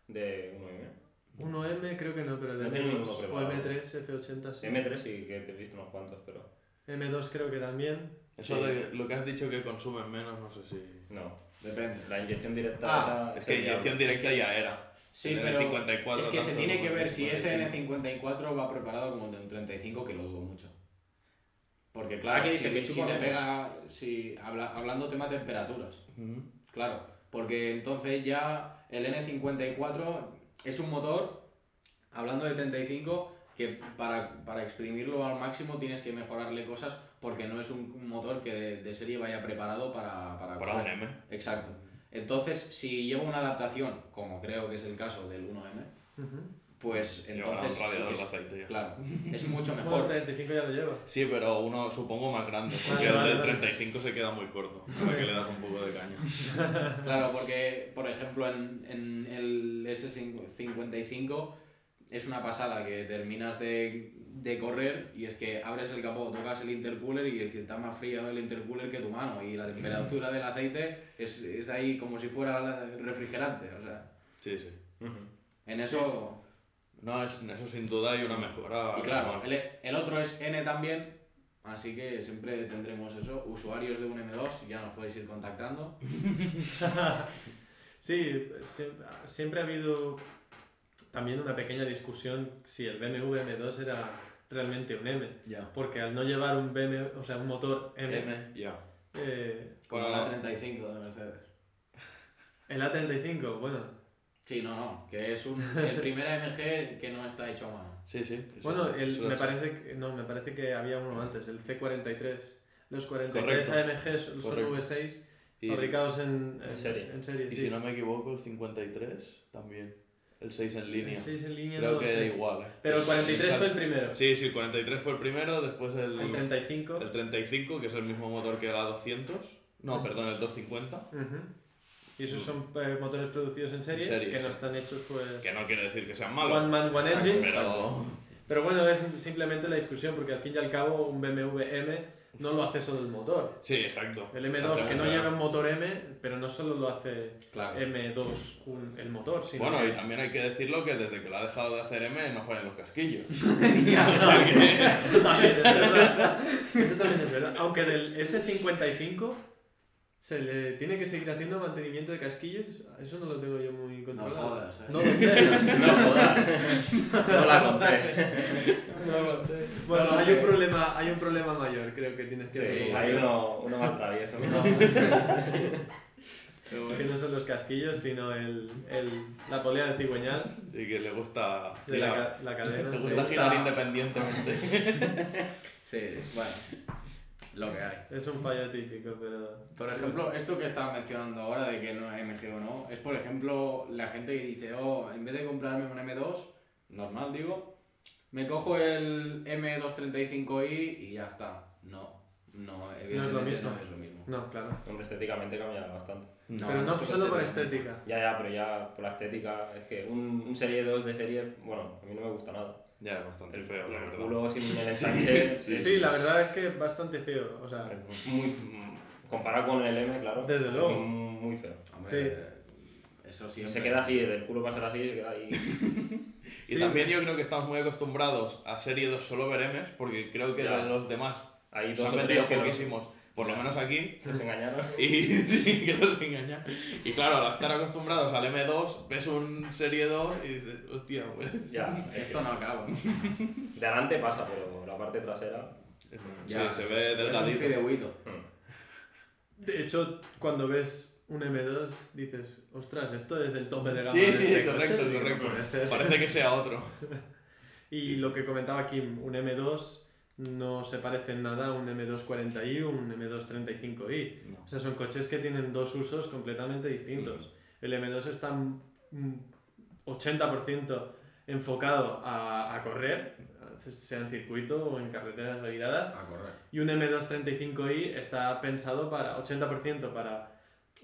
De 1M. 1M creo que no, pero de No O preparado. M3, F80 sí. M3 sí que te he visto unos cuantos, pero M2 creo que también. Eso Sí. de lo que has dicho que consumen menos, no sé si. no. Depende. La inyección directa Ah, esa Es que inyección directa ya era. Sí, El pero N54 es que se tiene que ver si ese 55. N54 va preparado como el de un 35, que lo dudo mucho. Porque claro, Aquí si, que si menos. pega, si, habla- hablando tema temperaturas, claro, porque entonces ya el N54 es un motor, hablando de 35, que para, para exprimirlo al máximo tienes que mejorarle cosas porque no es un, motor que de, de serie vaya preparado para, para, Para un correr. M. Exacto. Entonces, si lleva una adaptación, como creo que es el caso del 1M, Ujú. Pues entonces un sí radiador que de es, aceite ya. claro, es [LAUGHS] mucho Bueno, mejor. 35 ya lo lleva. Sí, pero uno supongo más grande, porque el del 35 se queda muy corto, para que le das un poco de caña. [LAUGHS] Claro, porque, por ejemplo, en, en el S55 es una pasada que terminas de, de correr y es que abres el capó, tocas el intercooler y es que está más frío el intercooler que tu mano y la temperatura del aceite es, es ahí como si fuera el refrigerante. O sea, Sí, sí. en eso... No, es, eso sin duda hay una mejora. Y claro, el, el otro es N también, así que siempre tendremos eso. Usuarios de un M2, ya nos podéis ir contactando. [LAUGHS] Sí, sie- siempre ha habido también una pequeña discusión si el BMW M2 era realmente un M. Ya. Porque al no llevar un BMW, o sea, un motor M, M, ya. eh, Como Bueno, la 35 de Mercedes. el A35, bueno, Sí, no, no, que es un, el primer AMG que no está hecho a mano. Sí, sí. eso- bueno, el, me parece que, no, me parece que había uno antes, el C43. Los 43 Correcto. AMG son Correcto. V6 Y, fabricados en, En serie. En serie y sí. si no me equivoco, el 53 también. El 6 en línea. El 6 en línea Creo no que igual. ¿eh? Pero el 43 fue el primero. Sí, sí, el 43 fue el primero, después el, El 35. el 35, que es el mismo motor que el A200. No, perdón, el 250. Ujú. Y esos son eh, motores producidos en serie, En serie, que no sí. están hechos pues... Que no quiere decir que sean One malos. man, one Exacto. engine. Pero. Pero bueno, es simplemente la discusión, porque al fin y al cabo un BMW M no lo hace solo el motor. Sí, exacto. El M2 Hace que no lleva un motor M, pero no solo lo hace Claro. M2 un- el motor, sino Bueno, y que- también hay que decirlo que desde que lo ha dejado de hacer M no fallan los casquillos. [LAUGHS] [LAUGHS] Eso también es verdad. Eso también es verdad. Aunque del S55 se le tiene que seguir haciendo mantenimiento de casquillos, eso no lo tengo yo muy No controlado. jodas, eh. No lo sé. [LAUGHS] No jodas. No la conté. No lo sé. Bueno, No hay, sé. un problema, hay un problema mayor, creo que tienes que Sí, hay uno, uno más travieso. [LAUGHS] Que no son los casquillos, sino el, el, la polea de cigüeñal Así que le gusta la, la cadena. le sí. gusta gusta- girar independientemente. Sí, bueno, lo que hay. Es un fallo típico, pero... Por sí. ejemplo, esto que estaba mencionando ahora de que no es MG o no, es por ejemplo la gente que dice, oh, en vez de comprarme un M2, normal digo, me cojo el M235i y ya está. No, no, evidentemente mismo. no es lo mismo. No, claro. Hombre, estéticamente cambia bastante. pero no solo solo por estética. Ya, ya, pero ya por la estética, es que un, un Serie 2 de serie, bueno, a mí no me gusta nada. Ya es bastante El, feo, la el verdad. culo sin el [LAUGHS] ensanche Sí, la verdad es que es bastante feo. O sea, es muy, comparado con el M, claro. Desde luego. Muy, muy feo. Hombre, eso Y siempre. se queda así, del culo pasa así, se queda ahí. [LAUGHS] Y Sí. también yo creo que estamos muy acostumbrados a Serie 2 solo ver M's, porque creo que Ya. de los demás Hay se dos han vendido tres que no- poquísimos, por lo menos aquí, nos engañaron. [LAUGHS] y sí, que nos engañan. Y claro, al estar acostumbrados al M2, ves un Serie 2 y dices, hostia, pues... Ya, es [LAUGHS] Esto que no acaba. de adelante pasa, pero la parte trasera. Ya, sí, se ve Es un delgadito. fideuito. mm. de hecho, cuando ves un M2 dices, ostras, esto es el tope de gama. Sí, sí, este correcto, coche". Digo, correcto. Parece que sea otro. [LAUGHS] Y lo que comentaba Kim, un M2 no se parece en nada a un M240i o un M235i. No. O sea, son coches que tienen dos usos completamente distintos. El M2 está mm, 80% enfocado a, a correr, sea en circuito o en carreteras reviradas, A correr. y un M235i está pensado para 80% para,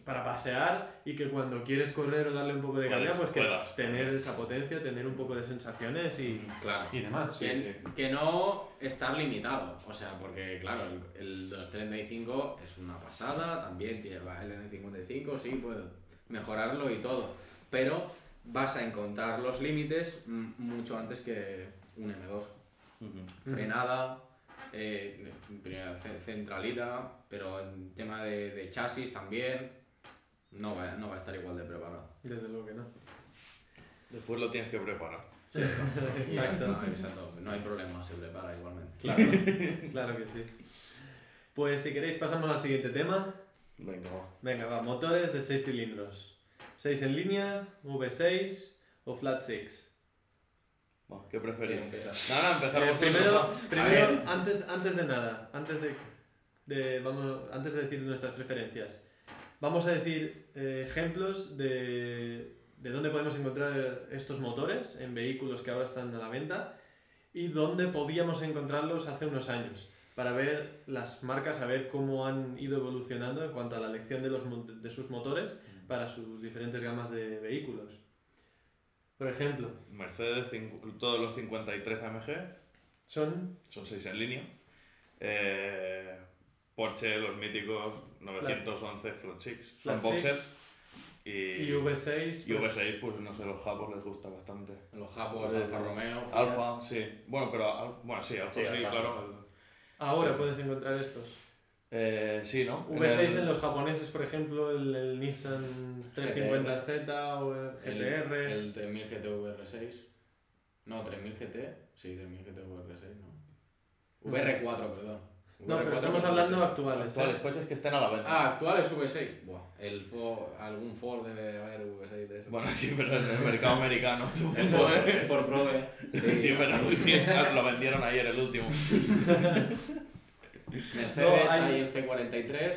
para pasear y que cuando quieres correr o darle un poco de caña, Puedes- pues que puedas. tener esa potencia, tener un poco de sensaciones y, Claro. y demás. Sí, que, sí. que no estar limitado, o sea, porque claro, el, el 235 es una pasada, también lleva el N55, sí, puede mejorarlo y todo, pero vas a encontrar los límites mm, mucho antes que un M2. Frenada, eh, primero, ce- centralidad, pero en tema de, de chasis también no va, no va a estar igual de preparado. Desde luego que no. Después lo tienes que preparar. Exacto. [LAUGHS] No, exacto, no hay problema, se prepara igualmente. Claro, claro que sí. Pues si queréis pasamos al siguiente tema. Venga, va. Venga, va, motores de 6 cilindros. 6 en línea, V6 o Flat 6. Va, ¿Qué preferís? Nada, empezar Eh, primero, primero antes, antes de nada, antes de, de- vamos, antes de decir nuestras preferencias, vamos a decir eh, ejemplos de de dónde podemos encontrar estos motores en vehículos que ahora están a la venta y dónde podíamos encontrarlos hace unos años para ver las marcas, a ver cómo han ido evolucionando en cuanto a la elección de, los, de sus motores para sus diferentes gamas de vehículos. Por ejemplo, Mercedes, todos los 53 AMG, son son 6 en línea. Eh, Porsche, los míticos 911 Flat Six, son Flat boxers. Six. Y, y V6. y pues, V6, pues no sé, los japos les gusta bastante. Los japos, Alfa Romeo, Fiat. Alfa, sí. Bueno, pero Al- bueno, sí, Alfa Sí, sí, Alfa. claro. Ahora Sí. puedes encontrar estos. Eh, sí, ¿no? V6 el- en los japoneses, por ejemplo, el, el Nissan 350Z o el El, GTR. el 3000 GT VR6. No, 3000 GT. Sí, 3000 GT VR6, ¿no? VR4, perdón. No, pero VR4 estamos hablando V6. actuales. Actuales ¿eh? coches que estén a la venta. Ah, actual es V6. Buah, el Ford, algún Ford debe haber V6 de eso. Bueno, sí, pero en el mercado americano, [LAUGHS] El supongo, Ford, el Ford Pro, eh. Sí, pero sí, lo vendieron ayer el último. [LAUGHS] Mercedes No, hay- hay el C43.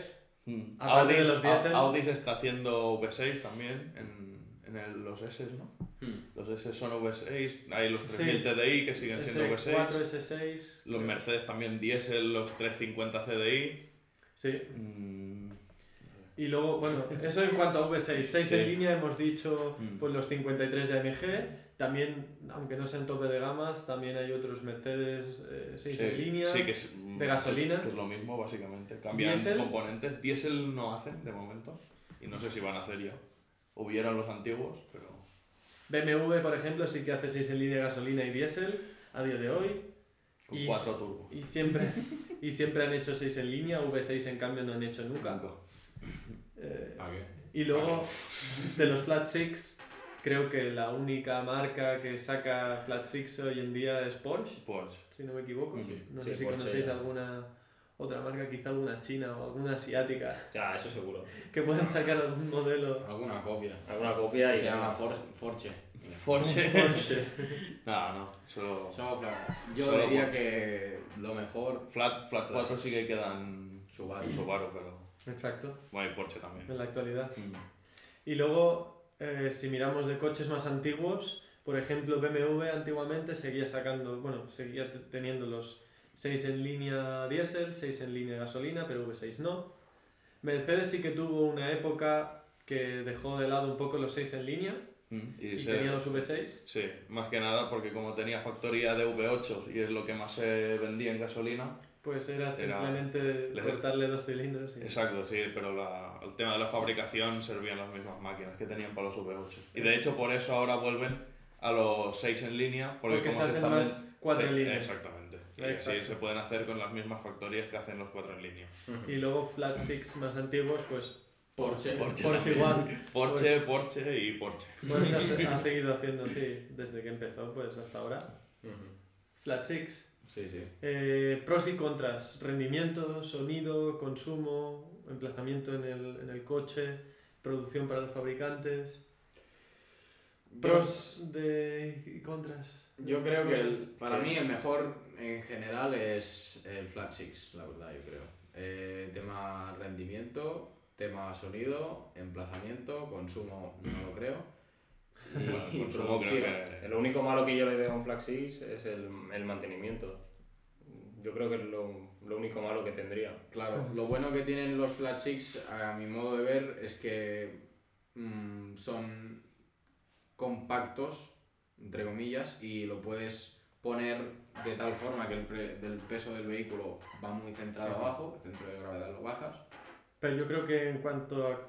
Mm. Aparte de Audi, los diésel. Audi se está haciendo V6 también en, en el- los S, ¿no? Hmm. Los S son V6, hay los Sí. 3000 TDI que siguen siendo S4, V6. S6. Los Mercedes también diésel, los 350 CDI. Sí. Mm, Y luego, bueno, eso en cuanto a V6. 6 [LAUGHS] Sí. en línea hemos dicho Mm. pues los 53 de AMG. También, aunque no sean tope de gamas, también hay otros Mercedes eh, 6 sí, en línea. sí, que es, de gasolina. Que es lo mismo, básicamente. Cambian componentes. Diésel no hacen, de momento. Y no sé si van a hacer ya. Hubieran los antiguos, pero... BMW, por ejemplo, sí que hace 6 en línea gasolina y diésel a día de hoy. Con Y 4 s- turbos. Y siempre, [LAUGHS] y siempre han hecho 6 en línea, V6 en cambio no han hecho nunca. Nunca. Eh, ¿Para qué? y luego, de los Flat Six, creo que la única marca que saca Flat Six hoy en día es Porsche, Porsche. si no me equivoco. Sí, no sí, sé si Porsche conocéis ya. alguna otra marca, quizá alguna china o alguna asiática, Ya, eso seguro. que puedan sacar algún modelo Alguna copia. Alguna copia y Se llama For- Forche. Porsche. Porsche. [LAUGHS] no, no. Solo... Solo Flat. Yo Solo diría Porsche. que lo mejor Flat, Flat 4 sí que quedan Subaru. Subaru, pero... Exacto, Bueno, y Porsche también. en la actualidad. Mm. Y luego, eh, si miramos de coches más antiguos, por ejemplo, BMW antiguamente seguía sacando, bueno, seguía te- teniendo los 6 en línea diésel, 6 en línea gasolina, pero V6 no. Mercedes sí que tuvo una época que dejó de lado un poco los 6 en línea Mm. Y, y se- tenía los V6. Sí, más que nada porque como tenía factoría de V8 y es lo que más se vendía en gasolina. Pues era Era- simplemente le- cortarle dos cilindros. y- Exacto, sí, pero la- el tema de la fabricación servían las mismas máquinas que tenían para los V8. Y de hecho por eso ahora vuelven a los 6 en línea, porque, Porque como se hacen están más 4 Sí, en línea. Exactamente. Así se pueden hacer con las mismas factorías que hacen los 4 en línea. Y luego Flat Six más antiguos, pues Porsche. Porsche. Porsche igual. Porsche, Pues- Porsche y Porsche. Porsche ha, ha [LAUGHS] seguido haciendo así desde que empezó, pues hasta ahora. Ujú. Flat Six. Sí, sí. Eh, pros y contras. Rendimiento, sonido, consumo, emplazamiento en el, en el coche, producción para los fabricantes. Yo- Pros de, y contras. Yo creo que el- para mí el mejor en general es el Flat Six, la verdad, yo creo. Eh, tema rendimiento, tema sonido, emplazamiento, consumo, no lo creo. Y, y [LAUGHS] Consumo creo que... Lo único malo que yo le veo a un Flag 6 es el, el mantenimiento. Yo creo que es lo, lo único malo que tendría. Claro, lo bueno que tienen los Flat Six, a mi modo de ver, es que mm, son compactos, entre comillas, y lo puedes poner de tal forma que el, pre- del peso del vehículo va muy centrado Ajá. abajo, el centro de gravedad lo bajas. Pero yo creo que en cuanto a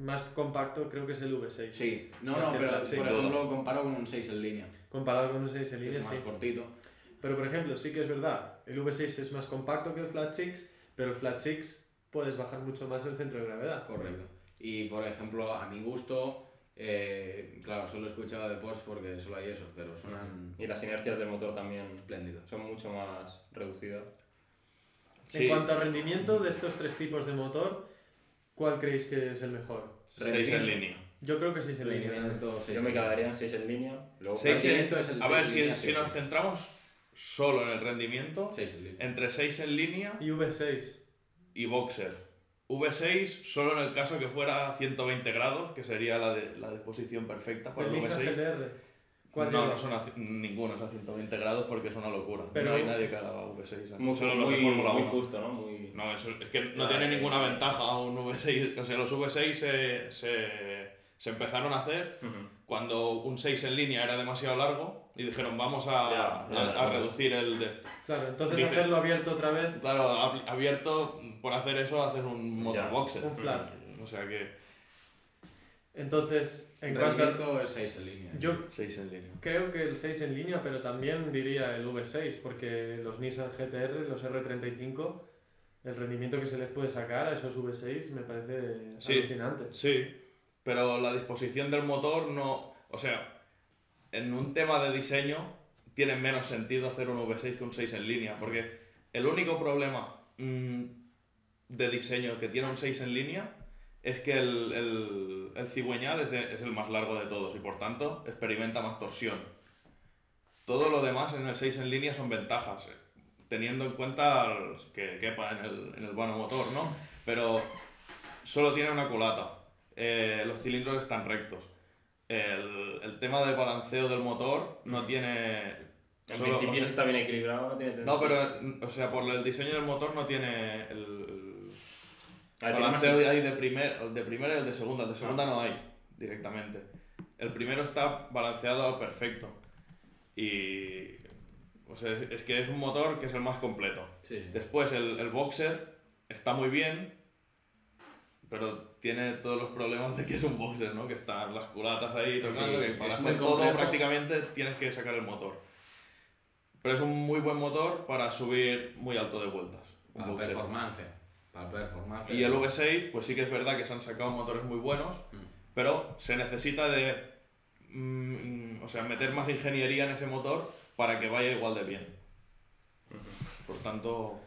más compacto, creo que es el V6. Sí, no, Es no, pero Six- por ejemplo lo comparo con un 6 en línea, Comparado con un 6 en línea, es más sí. cortito. Pero por ejemplo, sí que es verdad, el V6 es más compacto que el Flat Six, pero el Flat Six puedes bajar mucho más el centro de gravedad. Correcto. Y por ejemplo, a mi gusto, eh, claro, solo he escuchado de Porsche porque solo hay esos, pero suenan Y las inercias del motor también espléndidos. son mucho más reducidas. Sí. En cuanto a rendimiento de estos tres tipos de motor, ¿cuál creéis que es el mejor? 6 en línea. Yo creo que sí se le Rendimiento, seis Yo me en línea. quedaría en 6 en línea. Luego Seis en- es el A ver, en si, línea, si nos centramos solo en el rendimiento, Seis en línea. entre 6 en línea Y V6. y boxer. V6 solo en el caso que fuera 120 grados, que sería la, de, la disposición perfecta para El el Nissan V6. GTR. ¿Cuál No, lleva? no son a, ninguno es a 120 grados porque es una locura. Pero- no hay nadie que haga V6. así, Muy, solo los de muy, Fórmula muy 1. justo, ¿no? Muy... No, eso, es que no Ah, tiene eh, ninguna eh. ventaja un V6. O sea, los V6 se, se, se empezaron a hacer Ujú. cuando un 6 en línea era demasiado largo y dijeron vamos a, Ya, a- ya, a reducir el de esto. Claro, entonces Dice- hacerlo abierto otra vez. Claro, ab- abierto, por hacer eso haces un motor Ya, boxer. un flat. O sea que Entonces, en cuanto a... Rendimiento es 6 en línea. Yo 6 en línea. creo que el 6 en línea, pero también diría el V6, porque los Nissan GTR, los R35, el rendimiento que se les puede sacar a esos V6 me parece Sí. alucinante. Sí, pero la disposición del motor no. O sea, en un tema de diseño tiene menos sentido hacer un V6 que un 6 en línea, porque el único problema mm, de diseño que tiene un 6 en línea es que el, el, el cigüeñal es, de- es el más largo de todos y por tanto experimenta más torsión. Todo lo demás en el 6 en línea son ventajas, eh, teniendo en cuenta que quepa en el, en el vano motor, ¿no? Pero solo tiene una culata. Eh, los cilindros están rectos. El, el tema de balanceo del motor no tiene. En solo- principio o sea, está bien equilibrado, no tiene no, pero, o sea, por el diseño del motor no tiene el, tiene balanceo hay de, primer, de primera y el de segunda. El de segunda no hay directamente. El primero está balanceado al perfecto. Y. O sea, es, es que es un motor que es el más completo. Sí. Después el, el boxer está muy bien, pero tiene todos los problemas de que es un boxer, ¿no? Que están las culatas ahí tocando, Sí, que para es hacer todo prácticamente tienes que sacar el motor. Pero es un muy buen motor para subir muy alto de vueltas. Un Para boxer. performance. Para performance. Y el V6, pues sí que es verdad que se han sacado motores muy buenos, Mm. pero se necesita de mm, o sea, meter más ingeniería en ese motor para que vaya igual de bien. Por tanto,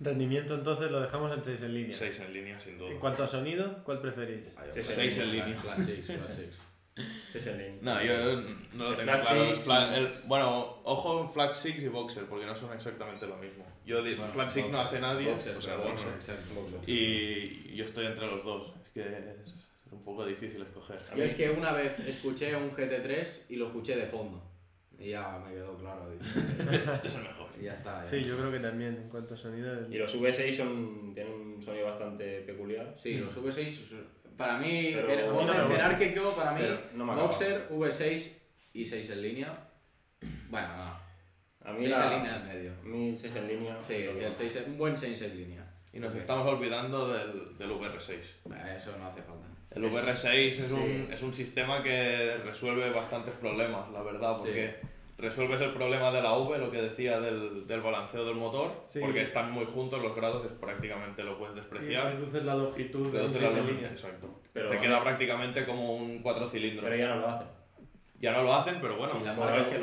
Rendimiento entonces lo dejamos en 6 en línea. 6 en línea sin duda. En cuanto a sonido, ¿cuál preferís? Ah, yo Sí, creo seis que en flat- línea. Flat 6, flat 6. Sí, sí, en línea. No, yo no lo El tengo claro. Six, el- bueno, ojo Flag 6 y Boxer, porque no son exactamente lo mismo. Yo digo, Bueno, Flag 6 no hace nadie, boxer, o sea, boxer. exacto, boxer. Y yo estoy entre los dos. Es que es un poco difícil escoger. Yo es que una vez escuché un GT3 y lo escuché de fondo. Y ya me quedó claro. dice, [LAUGHS] Este es el mejor. y ya está. ya. Sí, yo creo que también, en cuanto a sonido. el- Y los V6 son, tienen un sonido bastante peculiar. Sí, los V6, para mí, Pero el no gusta. jerárquico, para mí, no. Boxer, V6 y 6 en línea. Bueno, no. A mí 6 la- en línea en medio. A mí 6 en línea. Sí, el no. 6 es- un buen 6 en línea. Y nos estamos olvidando del, del VR6. Eh, Eso no hace falta. El VR6 es, un, Sí. es un sistema que resuelve bastantes problemas, la verdad, Sí. porque resuelves el problema de la V, lo que decía del, del balanceo del motor, Sí. porque están muy juntos los grados, es prácticamente lo puedes y despreciar. reduces la longitud de la 6 en luz- línea. Exacto. Pero- Te queda prácticamente como un cuatro cilindros. Pero ya no lo hacen. Ya no lo hacen, pero bueno. y marcas algo- que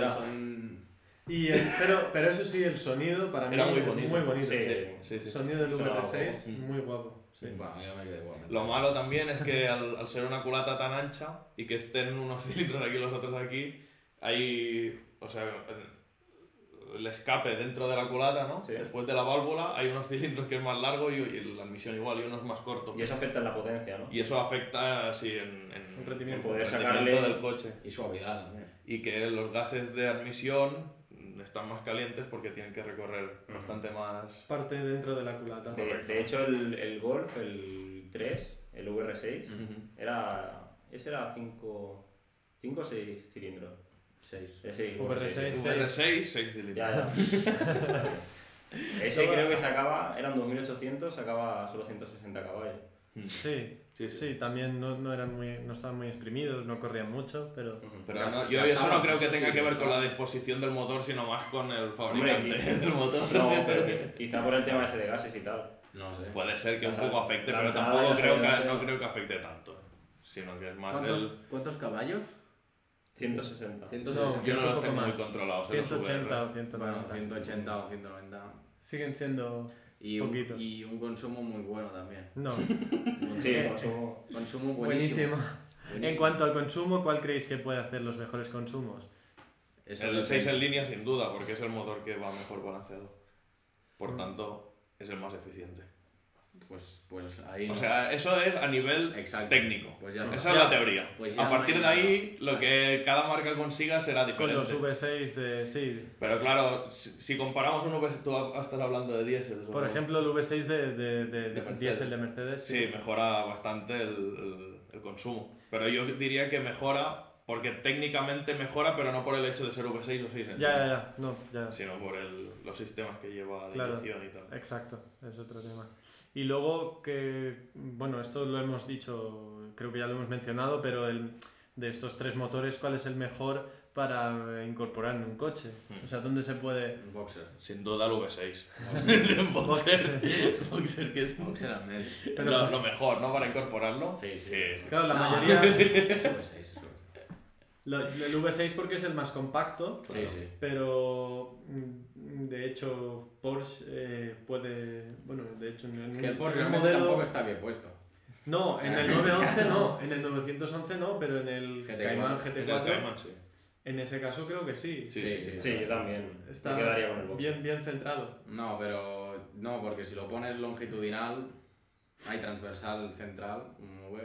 lo son... Y el- pero, pero eso sí, el sonido para mí Era muy es bonito. muy bonito. Sí. Sí, sí. sonido del Sonaba VR6, guapo. muy guapo. sí. Bueno, yo me quedé. Lo malo también es que al, al ser una culata tan ancha y que estén unos [LAUGHS] cilindros aquí y los otros aquí, hay, o sea, el, el escape dentro de la culata, ¿no? Sí. Después de la válvula hay unos cilindros que es más largo y, y la admisión igual y unos más cortos. Y eso afecta en la potencia, ¿no? Y eso afecta así en, en rendimiento. En poder el sacarle- rendimiento del coche. Y suavidad también. Y que los gases de admisión están más calientes porque tienen que recorrer bastante más... Parte dentro de la culata. De, de hecho, el, el Golf, el 3, el VR6, Ujú. era. Ese era 5 o 6 cilindros. 6. Eh, sí, VR6. VR6, 6 cilindros. Ya, ya. [LAUGHS] Ese creo que sacaba, eran 2800, sacaba solo 160 caballos. Sí, Sí, sí, sí. también no, no, eran muy, no estaban muy exprimidos, no corrían mucho, pero... Pero no, yo eso no creo que tenga sí, que ver con la disposición del motor, sino más con el fabricante del motor. No, pero qui- [LAUGHS] quizá por el tema ese de gases y tal. No sé. Puede ser que un poco afecte, pero tampoco creo que, no creo que afecte tanto. Sino que es más ¿Cuántos, del... ¿Cuántos caballos? 160. 160. Yo no los tengo muy más. controlados. en los 180 o VR. 190. Bueno, 180 o 190. Siguen siendo... Y un, y un consumo muy bueno también. No, [LAUGHS] Sí, consumo. consumo buenísimo. buenísimo. En cuanto al consumo, ¿cuál creéis que puede hacer los mejores consumos? El depende. 6 en línea, sin duda, porque es el motor que va mejor balanceado. Por tanto, es el más eficiente. Pues, pues ahí O no. sea, eso es a nivel Exacto. técnico. Pues ya Esa es la teoría. Pues a partir de ahí, nada. lo que cada marca consiga será Con diferente. los V6 de. Sí. Pero claro, si, si comparamos un V6, tú estás hablando de diésel. Por ejemplo, el V6 de, de, de, de diésel de Mercedes. Sí, mejora bastante el, el- el consumo. Pero yo diría que mejora porque técnicamente mejora, pero no por el hecho de ser V6 o 6 en Ya, ya, ya. No, ya. sino por el- los sistemas que lleva de Claro. inyección y tal. Exacto, es otro tema. Y luego que, bueno, esto lo hemos dicho, creo que ya lo hemos mencionado, pero el, de estos tres motores, ¿cuál es el mejor para incorporar en un coche? O sea, ¿dónde se puede...? Un boxer. Sin duda el V6. [LAUGHS] Boxer. Boxer que es Boxer. Pero- lo, lo mejor, ¿no? Para incorporarlo. Sí, sí. sí. Claro, la No, mayoría... [LAUGHS] Es V6, es V6. Lo- el V6 porque es el más compacto, Sí, sí. pero mm, de hecho Porsche eh, puede... Bueno, de hecho en, Es un- que el Porsche un realmente tampoco está bien puesto. No, en el [LAUGHS] 911 no, en el 911 no, pero en el GT4. Cayman En el GT4, Cayman, sí. en ese caso creo que sí. Sí, Sí, sí, sí. Sí, también. Está Me quedaría con el box. bien, bien centrado. No, pero no, porque si lo pones longitudinal, hay transversal central, un V,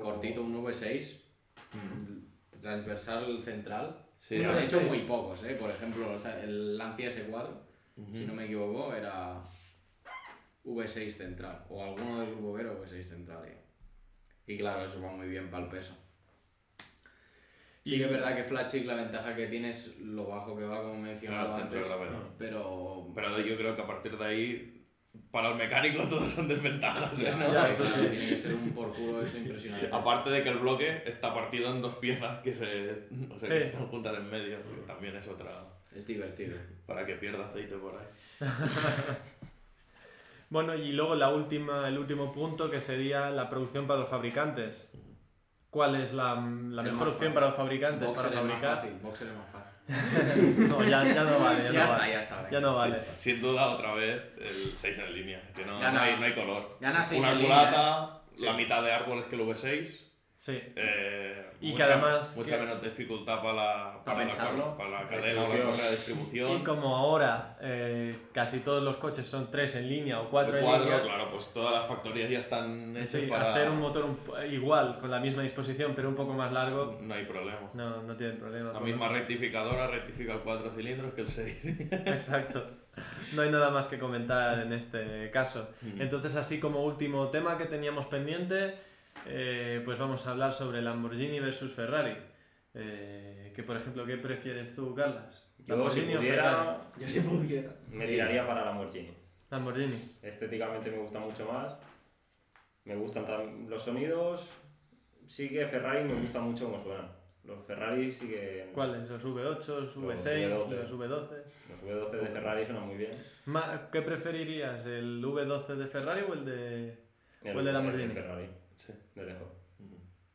cortito, un V6, Mm. transversal central. Sí, han muy pocos, ¿eh? Por ejemplo, o sea, el Lancia S4, Ujú. si no me equivoco, era V6 central, o alguno del grupo era V6 central. ¿eh? Y claro, eso va muy bien para el peso. Sí Y- que es verdad que Flat Chick la ventaja que tiene es lo bajo que va, como mencionaba Claro, centro antes. Pero... Pero yo creo que a partir de ahí, para el mecánico, todos son desventajas. ¿eh? ¿no? Ya, eso sí, tiene que ser un por culo eso impresionante. Aparte de que el bloque está partido en dos piezas que se o sea, que Eh. están juntas en medio, que también es otra Es divertido. para que pierda aceite por ahí. [LAUGHS] Bueno, y luego la última, el último punto que sería la producción para los fabricantes. ¿Cuál es la, la mejor opción para los fabricantes Boxer para es más fabricar? fácil, boxer es más fácil. [LAUGHS] No, ya, ya no vale, ya, Ya, no está, vale. ya está. Ya no vale. Sin duda, otra vez, el 6 en línea, que no, no, hay, no hay color. gana seis Una en culata, la mitad de árboles que el V6. Sí. eh, Y que mucha, además- Mucha que- menos dificultad para la, para, la, para la cadena o la Distribución. correa de Y distribución. como ahora eh, casi todos los coches son tres en línea o cuatro El en cuadro, línea, claro, pues todas las factorías ya están hechas sí, para... hacer un motor un igual, con la misma disposición, pero un poco más largo, No hay problema. no, no tiene problema. La misma rectificadora rectifica el 4 cilindros que el 6. [LAUGHS] Exacto. No hay nada más que comentar en este caso. Entonces, así como último tema que teníamos pendiente, eh, pues vamos a hablar sobre Lamborghini versus Ferrari. Eh, que por ejemplo, ¿qué prefieres tú, Carlas? Yo si ¿Lamborghini o Ferrari? pudiera, yo si pudiera, me tiraría para Lamborghini. Lamborghini. Estéticamente me gusta mucho más. Me gustan los sonidos. Sí que Ferrari me gusta mucho como suenan. Los Ferrari sí que... ¿Cuáles? ¿Los V8, los Los V6, V12. los V12? Los V12 de Ferrari suenan muy bien. ¿Qué preferirías, el V12 de Ferrari o el de...? ¿O el de Lamborghini? Ferrari, Sí. de lejos.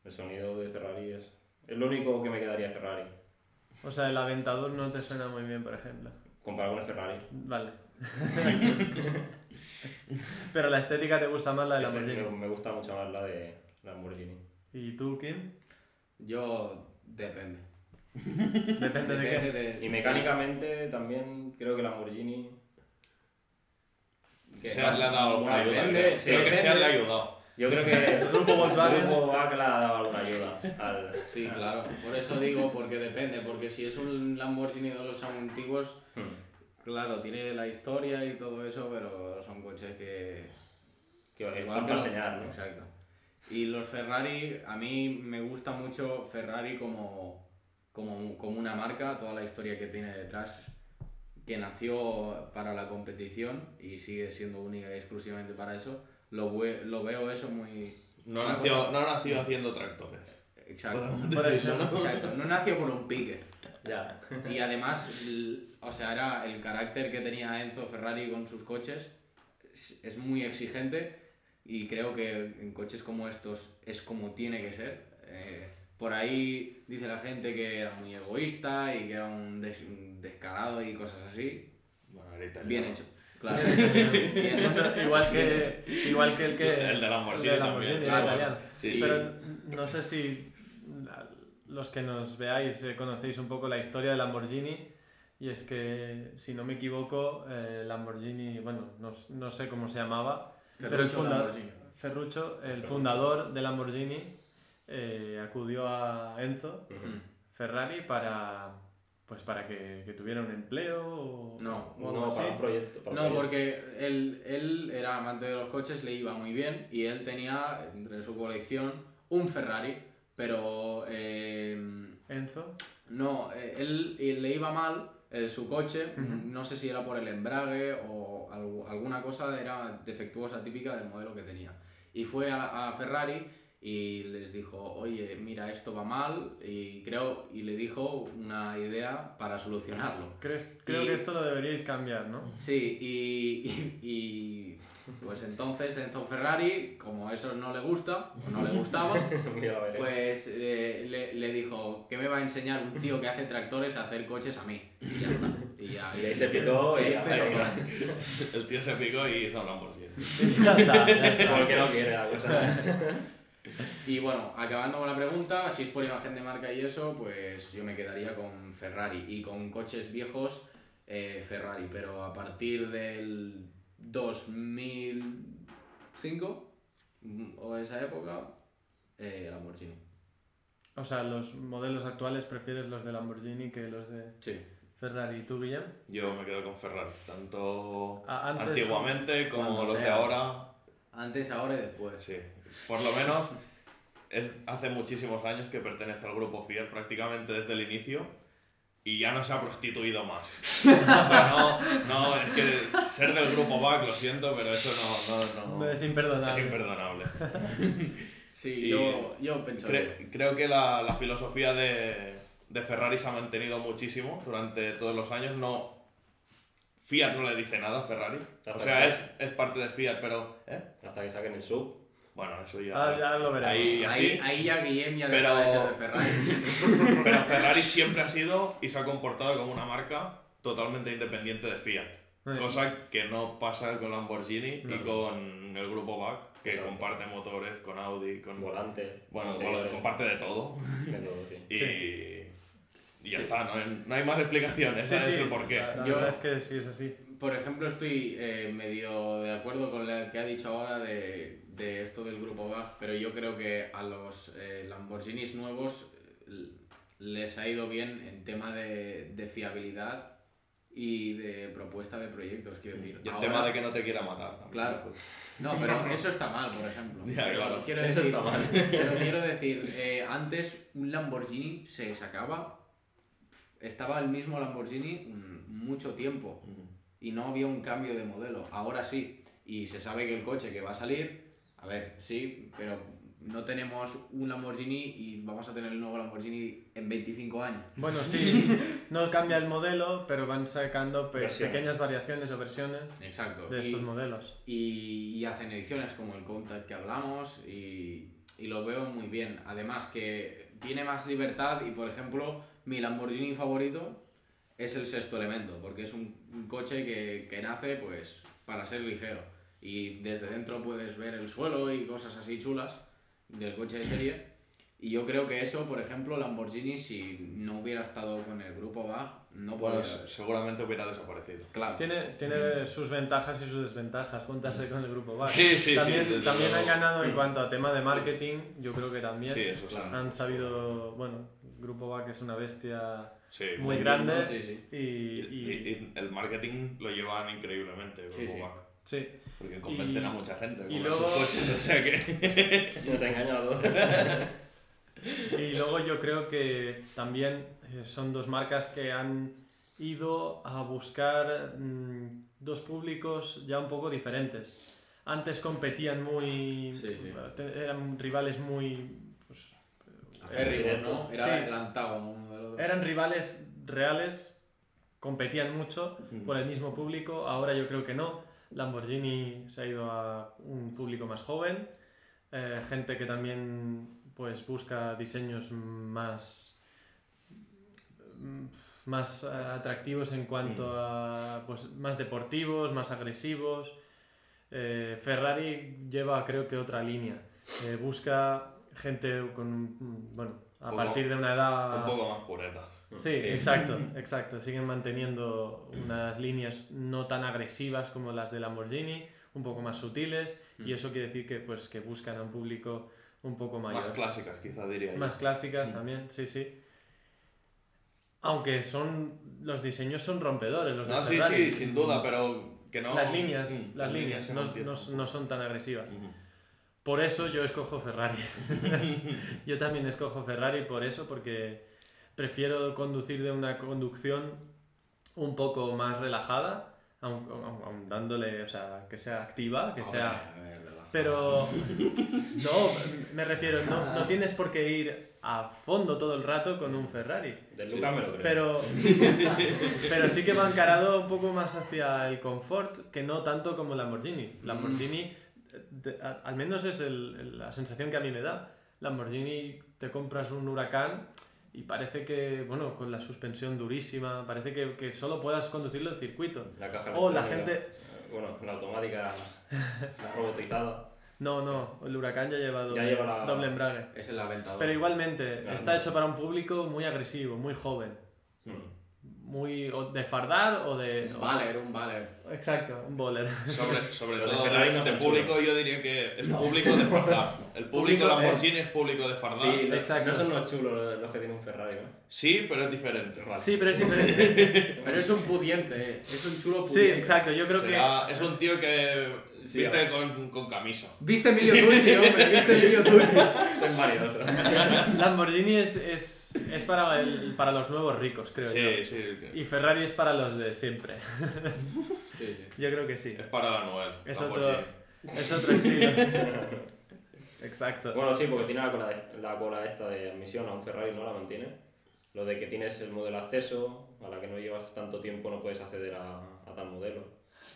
El sonido de Ferrari es... Es lo único que me quedaría Ferrari. O sea, el Aventador no te suena muy bien, por ejemplo. Comparado con el Ferrari. Vale. [LAUGHS] Pero la estética te gusta más la de Este- Lamborghini. me, me gusta mucho más la de Lamborghini. ¿Y tú, Kim? Yo depende. Depende de qué. de- Y mecánicamente también creo que Lamborghini... que- le ha dado alguna ayuda. Creo. que. Seat le ha ayudado. Yo creo que El grupo [LAUGHS] Volkswagen. el grupo Volkswagen le ha dado alguna ayuda al... Sí, claro. Por eso digo, porque depende. Porque si es un Lamborghini de los antiguos, Hmm. claro, tiene la historia y todo eso, pero son coches que... Que Igual que para enseñar, ¿no? Exacto. Y los Ferrari, a mí me gusta mucho Ferrari como, como, como una marca, toda la historia que tiene detrás, que nació para la competición y sigue siendo única y exclusivamente para eso. Lo, lo veo eso muy... No nació, cosa- no nació haciendo tractores. Exacto. Por ejemplo. Exacto. No nació por un pique. Ya. Y además, o sea, era el carácter que tenía Enzo Ferrari con sus coches es, muy exigente y creo que en coches como estos es como tiene que ser. Eh, por ahí dice la gente que era muy egoísta y que era un, des- un descarado y cosas así. Bueno. Bien hecho. Claro. [LAUGHS] Sea, igual, que, igual que el que... El de Lamborghini el de también. el claro. italiano. Sí. Pero no sé si los que nos veáis eh, conocéis un poco la historia de Lamborghini. Y es que, si no me equivoco, eh, Lamborghini, bueno, no, no sé cómo se llamaba, pero el Ferruccio funda- Lamborghini. Ferruccio, el Ferruccio. fundador de Lamborghini, eh, acudió a Enzo Ujú. Mm. Ferrari para, pues para que, que tuviera un empleo o, No, o algo No, así. para un proyecto. para No, proyecto. porque él, él era amante de los coches, le iba muy bien y él tenía entre su colección un Ferrari, pero eh, Enzo. no, eh, él, él le iba mal eh, su coche, no sé si era por el embrague o algo- alguna cosa, era defectuosa típica del modelo que tenía. Y fue a, a Ferrari y les dijo, oye, mira, esto va mal y creo, y le dijo una idea para solucionarlo. ¿Crees- creo Y- que esto lo deberíais cambiar, ¿no? Sí, y, y- y, pues entonces Enzo Ferrari, como eso no le gusta, o no le gustaba, [LAUGHS] pues eh, le, le dijo que me va a enseñar un tío que hace tractores a hacer coches a mí. Y ya está. Y, ya, Y ahí se picó y ya. El tío se picó y hizo un Lamborghini. [LAUGHS] ya está, ya está. Porque no quiere la cosa. [LAUGHS] Y bueno, acabando con la pregunta, si es por imagen de marca y eso, pues yo me quedaría con Ferrari. Y con coches viejos, eh, Ferrari. Pero a partir del 2005 mm, o esa época, eh, Lamborghini. O sea, los modelos actuales prefieres los de Lamborghini que los de Sí. Ferrari. ¿Y tú, Guillem? Yo me quedo con Ferrari, tanto Ah, antes- antiguamente como los de ahora. Antes, ahora y después. Sí, por lo menos es, hace muchísimos años que pertenece al grupo Fiat, prácticamente desde el inicio, y ya no se ha prostituido más. [LAUGHS] O sea, no, no, es que ser del grupo BAC, lo siento, pero eso no, no, no- Es imperdonable. es imperdonable. [LAUGHS] Sí, Y yo, yo pienso Cre- creo que la, la filosofía de, de Ferrari se ha mantenido muchísimo durante todos los años. No, Fiat no le dice nada a Ferrari. O Hasta sea, que es, es parte de Fiat, pero... ¿eh? Hasta que saquen el sub. Bueno, eso ya... Ah, ya lo veremos. ahí. Ahí, ahí ya Guillem ya Pero- deja de ser de Ferrari. [LAUGHS] Pero Ferrari siempre ha sido y se ha comportado como una marca totalmente independiente de Fiat. Eh, Cosa que no pasa con Lamborghini y No. con el grupo BAC, que Exacto. comparte motores con Audi, con... Volante. Bueno, comparte de todo. de todo, sí. Y, Sí. y ya está, no hay, no hay más explicaciones, sí, ese sí, es el porqué. La, la Yo- verdad es que sí es así. Por ejemplo, estoy eh, medio de acuerdo con lo que ha dicho ahora de, de esto del grupo BAG, pero yo creo que a los eh, Lamborghinis nuevos les ha ido bien en tema de, de fiabilidad y de propuesta de proyectos, quiero decir. Y el Ahora- tema de que no te quiera matar también. Claro. No, pero eso está mal, por ejemplo. [LAUGHS] Ya, Pero claro. Quiero Eso decir, está mal. Pero quiero decir, eh, antes un Lamborghini se sacaba, estaba el mismo Lamborghini mucho tiempo y no había un cambio de modelo. Ahora sí, y se sabe que el coche que va a salir, a ver, sí, pero no tenemos un Lamborghini y vamos a tener el nuevo Lamborghini en 25 años. Bueno, sí, [LAUGHS] no cambia el modelo, pero van sacando Versiones. pequeñas variaciones o versiones Exacto. de Y- estos modelos. y, y hacen ediciones como el Contact que hablamos y, y lo veo muy bien. Además que tiene más libertad y por ejemplo mi Lamborghini favorito es el sexto elemento porque es un, un coche que, que nace pues para ser ligero y desde dentro puedes ver el suelo y cosas así chulas del coche de serie y yo creo que eso por ejemplo Lamborghini si no hubiera estado con el grupo BAG no Bueno, podría se- seguramente hubiera desaparecido. claro Tiene, tiene sus ventajas y sus desventajas juntarse con el grupo VAR. Sí, sí, sí, también desde también han ganado en cuanto a tema de marketing, yo creo que también Sí, eso sí. Han sabido, bueno, el grupo VAR es una bestia Sí, muy muy- grande sí, sí. y, Y, y- y el marketing lo llevan increíblemente, el Sí, grupo sí. BAC, sí. Porque convencen Y- a mucha gente con y sus luego- coches, [LAUGHS] o sea que... [LAUGHS] Nos ha engañado. [LAUGHS] Y luego yo creo que también eh, son dos marcas que han ido a buscar mm, dos públicos ya un poco diferentes. Antes competían muy... Sí, sí. te- eran rivales muy... pues, Acérrimos, ¿no? Era Sí. el eran rivales reales, competían mucho por el mismo público, ahora yo creo que no. Lamborghini se ha ido a un público más joven, eh, gente que también pues busca diseños más mm, más eh, atractivos en cuanto a pues más deportivos, más agresivos. Eh, Ferrari lleva creo que otra línea. Eh, busca gente con un- bueno, a partir de una edad Un poco más puretas. Sí, exacto, exacto. Siguen manteniendo unas líneas no tan agresivas como las de Lamborghini, un poco más sutiles, y Mm. eso quiere decir que, pues, que buscan a un público un poco mayor. Más clásicas, quizá diría yo. Más clásicas también, sí, sí. Aunque son. Los diseños son rompedores, los de No, sí, Ferrari. sí, sin duda, pero que no. Las líneas, Mm, las líneas no, no- no son tan agresivas. Por eso yo escojo Ferrari. [LAUGHS] [LAUGHS] yo también escojo Ferrari por eso, porque prefiero conducir de una conducción un poco más relajada, aun, aun- aun dándole, o sea, que sea activa, que sea... Ver. Pero no, me refiero, no, no tienes por qué ir a fondo todo el rato con un Ferrari. Del Lucas me lo creo. Pero, pero sí que va encarado un poco más hacia el confort que no tanto como Lamborghini. Lamborghini, de- a- al menos es el- el- la sensación que a mí me da. Lamborghini te compras un huracán y parece que, bueno, con la suspensión durísima, parece que, que solo puedas conducirlo en circuito. La caja O la gente... eh, Bueno, la automática, la robotizada. No, no, el huracán ya lleva doble, Ya lleva la- doble embrague. Es la venta. Pero igualmente, está hecho para un público muy agresivo, muy joven. Mm. Muy o de fardar o de... Un Valer, un Valer. Exacto, un bowler. Sobre, [LAUGHS] sobre de todo Ferrari no de son público yo diría que es público de fardar. El [LAUGHS] público Público, Lamborghini es público de fardar. Sí, Sí, Exacto. no son los chulos los- que tienen un Ferrari, ¿no? pero es diferente. Vale. Sí, pero es diferente. [LAUGHS] Pero es un pudiente, eh. es un chulo Sí, pudiente. exacto, yo creo que... Será- Es un tío que Sí, viste con, con camisa. Viste Emilio Tucci, hombre, viste Emilio [LAUGHS] Tucci. Son varios. Lamborghini es, es, es para, el- para los nuevos ricos, creo Sí, yo. sí. que- Y Ferrari es para los de siempre. Sí, [LAUGHS] sí. Yo creo que sí. Es para la Noel. Es otro, es otro estilo. [LAUGHS] Exacto. Bueno, sí, porque tiene la cola, la cola esta de admisión a un Ferrari, no la mantiene. Lo de que tienes el modelo acceso, a la que no llevas tanto tiempo no puedes acceder a, a tal modelo.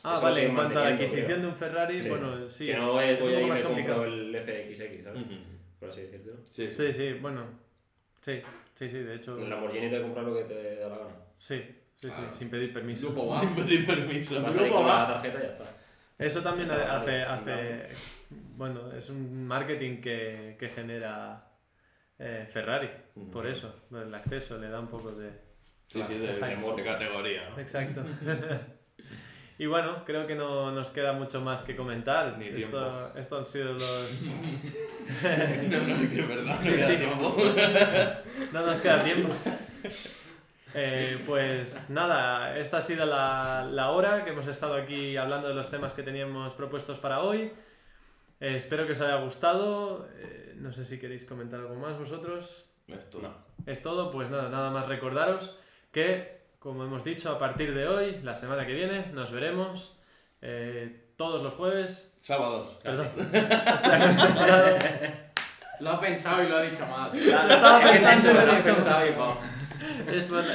Ah, Eso vale, en cuanto a la adquisición de un Ferrari, Sí. bueno, sí, que es, no es, es voy un ahí poco más complicado. el FXX, ¿sabes? Ujú. Por así decirlo. Sí, sí. Sí, sí, bueno. Sí, sí, sí, de hecho. En Lamborghini te compras lo que te da la gana. Sí, sí, sí, Claro. sin pedir permiso. Grupo [LAUGHS] va. Sin pedir permiso. Grupo va. la tarjeta y ya está. Eso también Claro, hace, claro. hace, bueno, es un marketing que, que genera eh, Ferrari, Ujú. por eso, el acceso le da un poco de... Sí, sí, de, de- de categoría. ¿no? Exacto. [LAUGHS] y bueno, creo que no nos queda mucho más que comentar. Ni esto, esto han sido los... [LAUGHS] [LAUGHS] No, no, que es verdad. no Sí, queda sí. tiempo. [LAUGHS] No nos queda tiempo. Eh, pues nada, esta ha sido la, la hora que hemos estado aquí hablando de los temas que teníamos propuestos para hoy. Eh, espero que os haya gustado. Eh, no sé si queréis comentar algo más vosotros. Esto. No. Es todo, pues nada, nada más recordaros que, como hemos dicho, a partir de hoy, la semana que viene, nos veremos eh, todos los jueves. Sábados. Perdón. [LAUGHS] Lo ha pensado y lo ha dicho mal. Lo estaba pensando, eso, lo ha dicho. pensado y pam. Es por, la,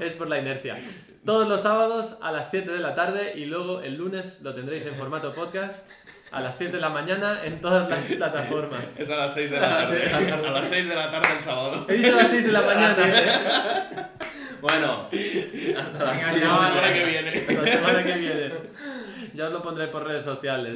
es por la inercia. Todos los sábados a las 7 de la tarde y luego el lunes lo tendréis en formato podcast a las 7 de la mañana en todas las plataformas. Es a las 6 de la A las tarde. seis de la tarde. A las 6 de la tarde el sábado. He dicho a las 6 de la mañana. [LAUGHS] Bueno, hasta la semana que viene. La semana que viene. Ya os lo pondré por redes sociales.